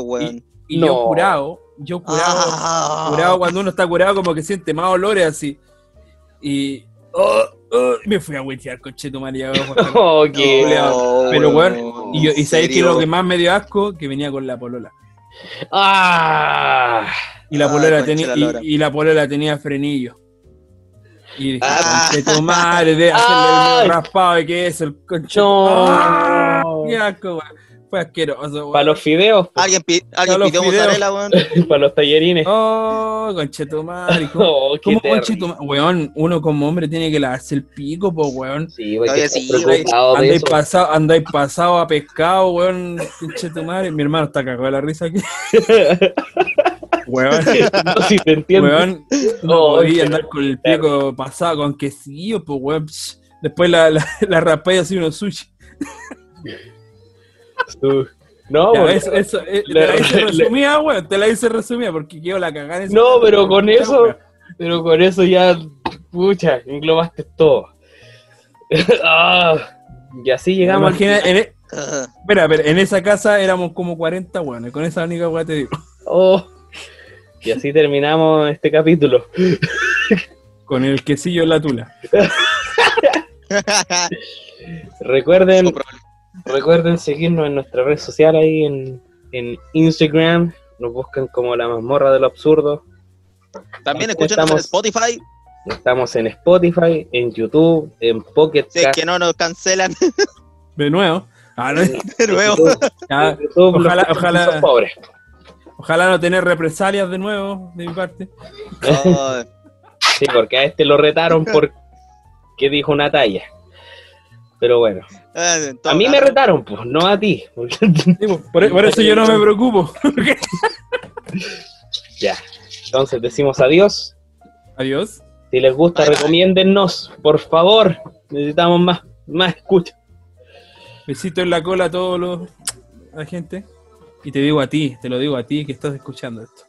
weón. y yo curado, yo curado, Ah. curado cuando uno está curado como que siente más olores así. Y oh, oh, y me fui a huetear, coche tu María. Oh, Pero, weón, Y, yo, y ¿en sabéis que lo que más me dio asco, que venía con la polola. Ah. Y la Ah, concha tenía, y, y la polola tenía frenillo. Y dije, Ah. conche tu madre, de hacerle Ay. el raspado de queso, el conche. No. Weón. Fue asqueroso, weón. Para los fideos, po, Alguien, pi- alguien pidió fideos. mozzarella, weón. para los tallerines. Oh, conche tu madre. ¿Cómo, Oh, cómo terrible. conche tu madre? Weón, uno como hombre tiene que lavarse el pico, po, weón. Sí, estar sí, Andáis pasado, andáis pasado a pescado, weón. Conche tu madre. Mi hermano está cagado de la risa aquí. Weón. No, sí te entiendo. Weón, no Oh, podía andar con el pico pasado con quesillo, pues weón. psh. Después la, la, la raspé así unos sushi. No, Ya, eso, eso, eh, te le- la hice le- resumida, weón. Te la hice resumida porque quedó la cagada No, pero con eso, pero con eso ya, pucha, englobaste todo. Ah, y así llegamos al Imagina, final. en, e- Ah, espera, espera, en esa casa éramos como 40 weones. Con esa única weá te digo. Oh, y así terminamos este capítulo. Con el quesillo en la tula. Recuerden. Recuerden seguirnos en nuestra red social ahí en, en Instagram. Nos buscan como la mazmorra de lo absurdo. También escúchenos en Spotify. Estamos en Spotify, en YouTube, en Pocket Cast, que no nos cancelan De nuevo. Ah, no, de nuevo. YouTube, Ojalá- ojalá- pobres. ojalá no tener represalias de nuevo de mi parte. Oh, Sí, porque a este lo retaron porque dijo una talla. Pero bueno, ah, a mí me retaron, pues, no a ti. Pues, por, por eso yo no me preocupo. ya. Entonces decimos adiós. Adiós. Si les gusta, Bye, bye. recomiéndennos, por favor. Necesitamos más, más escucha. Besito en la cola a todos los a la gente. Y te digo a ti, te lo digo a ti que estás escuchando esto.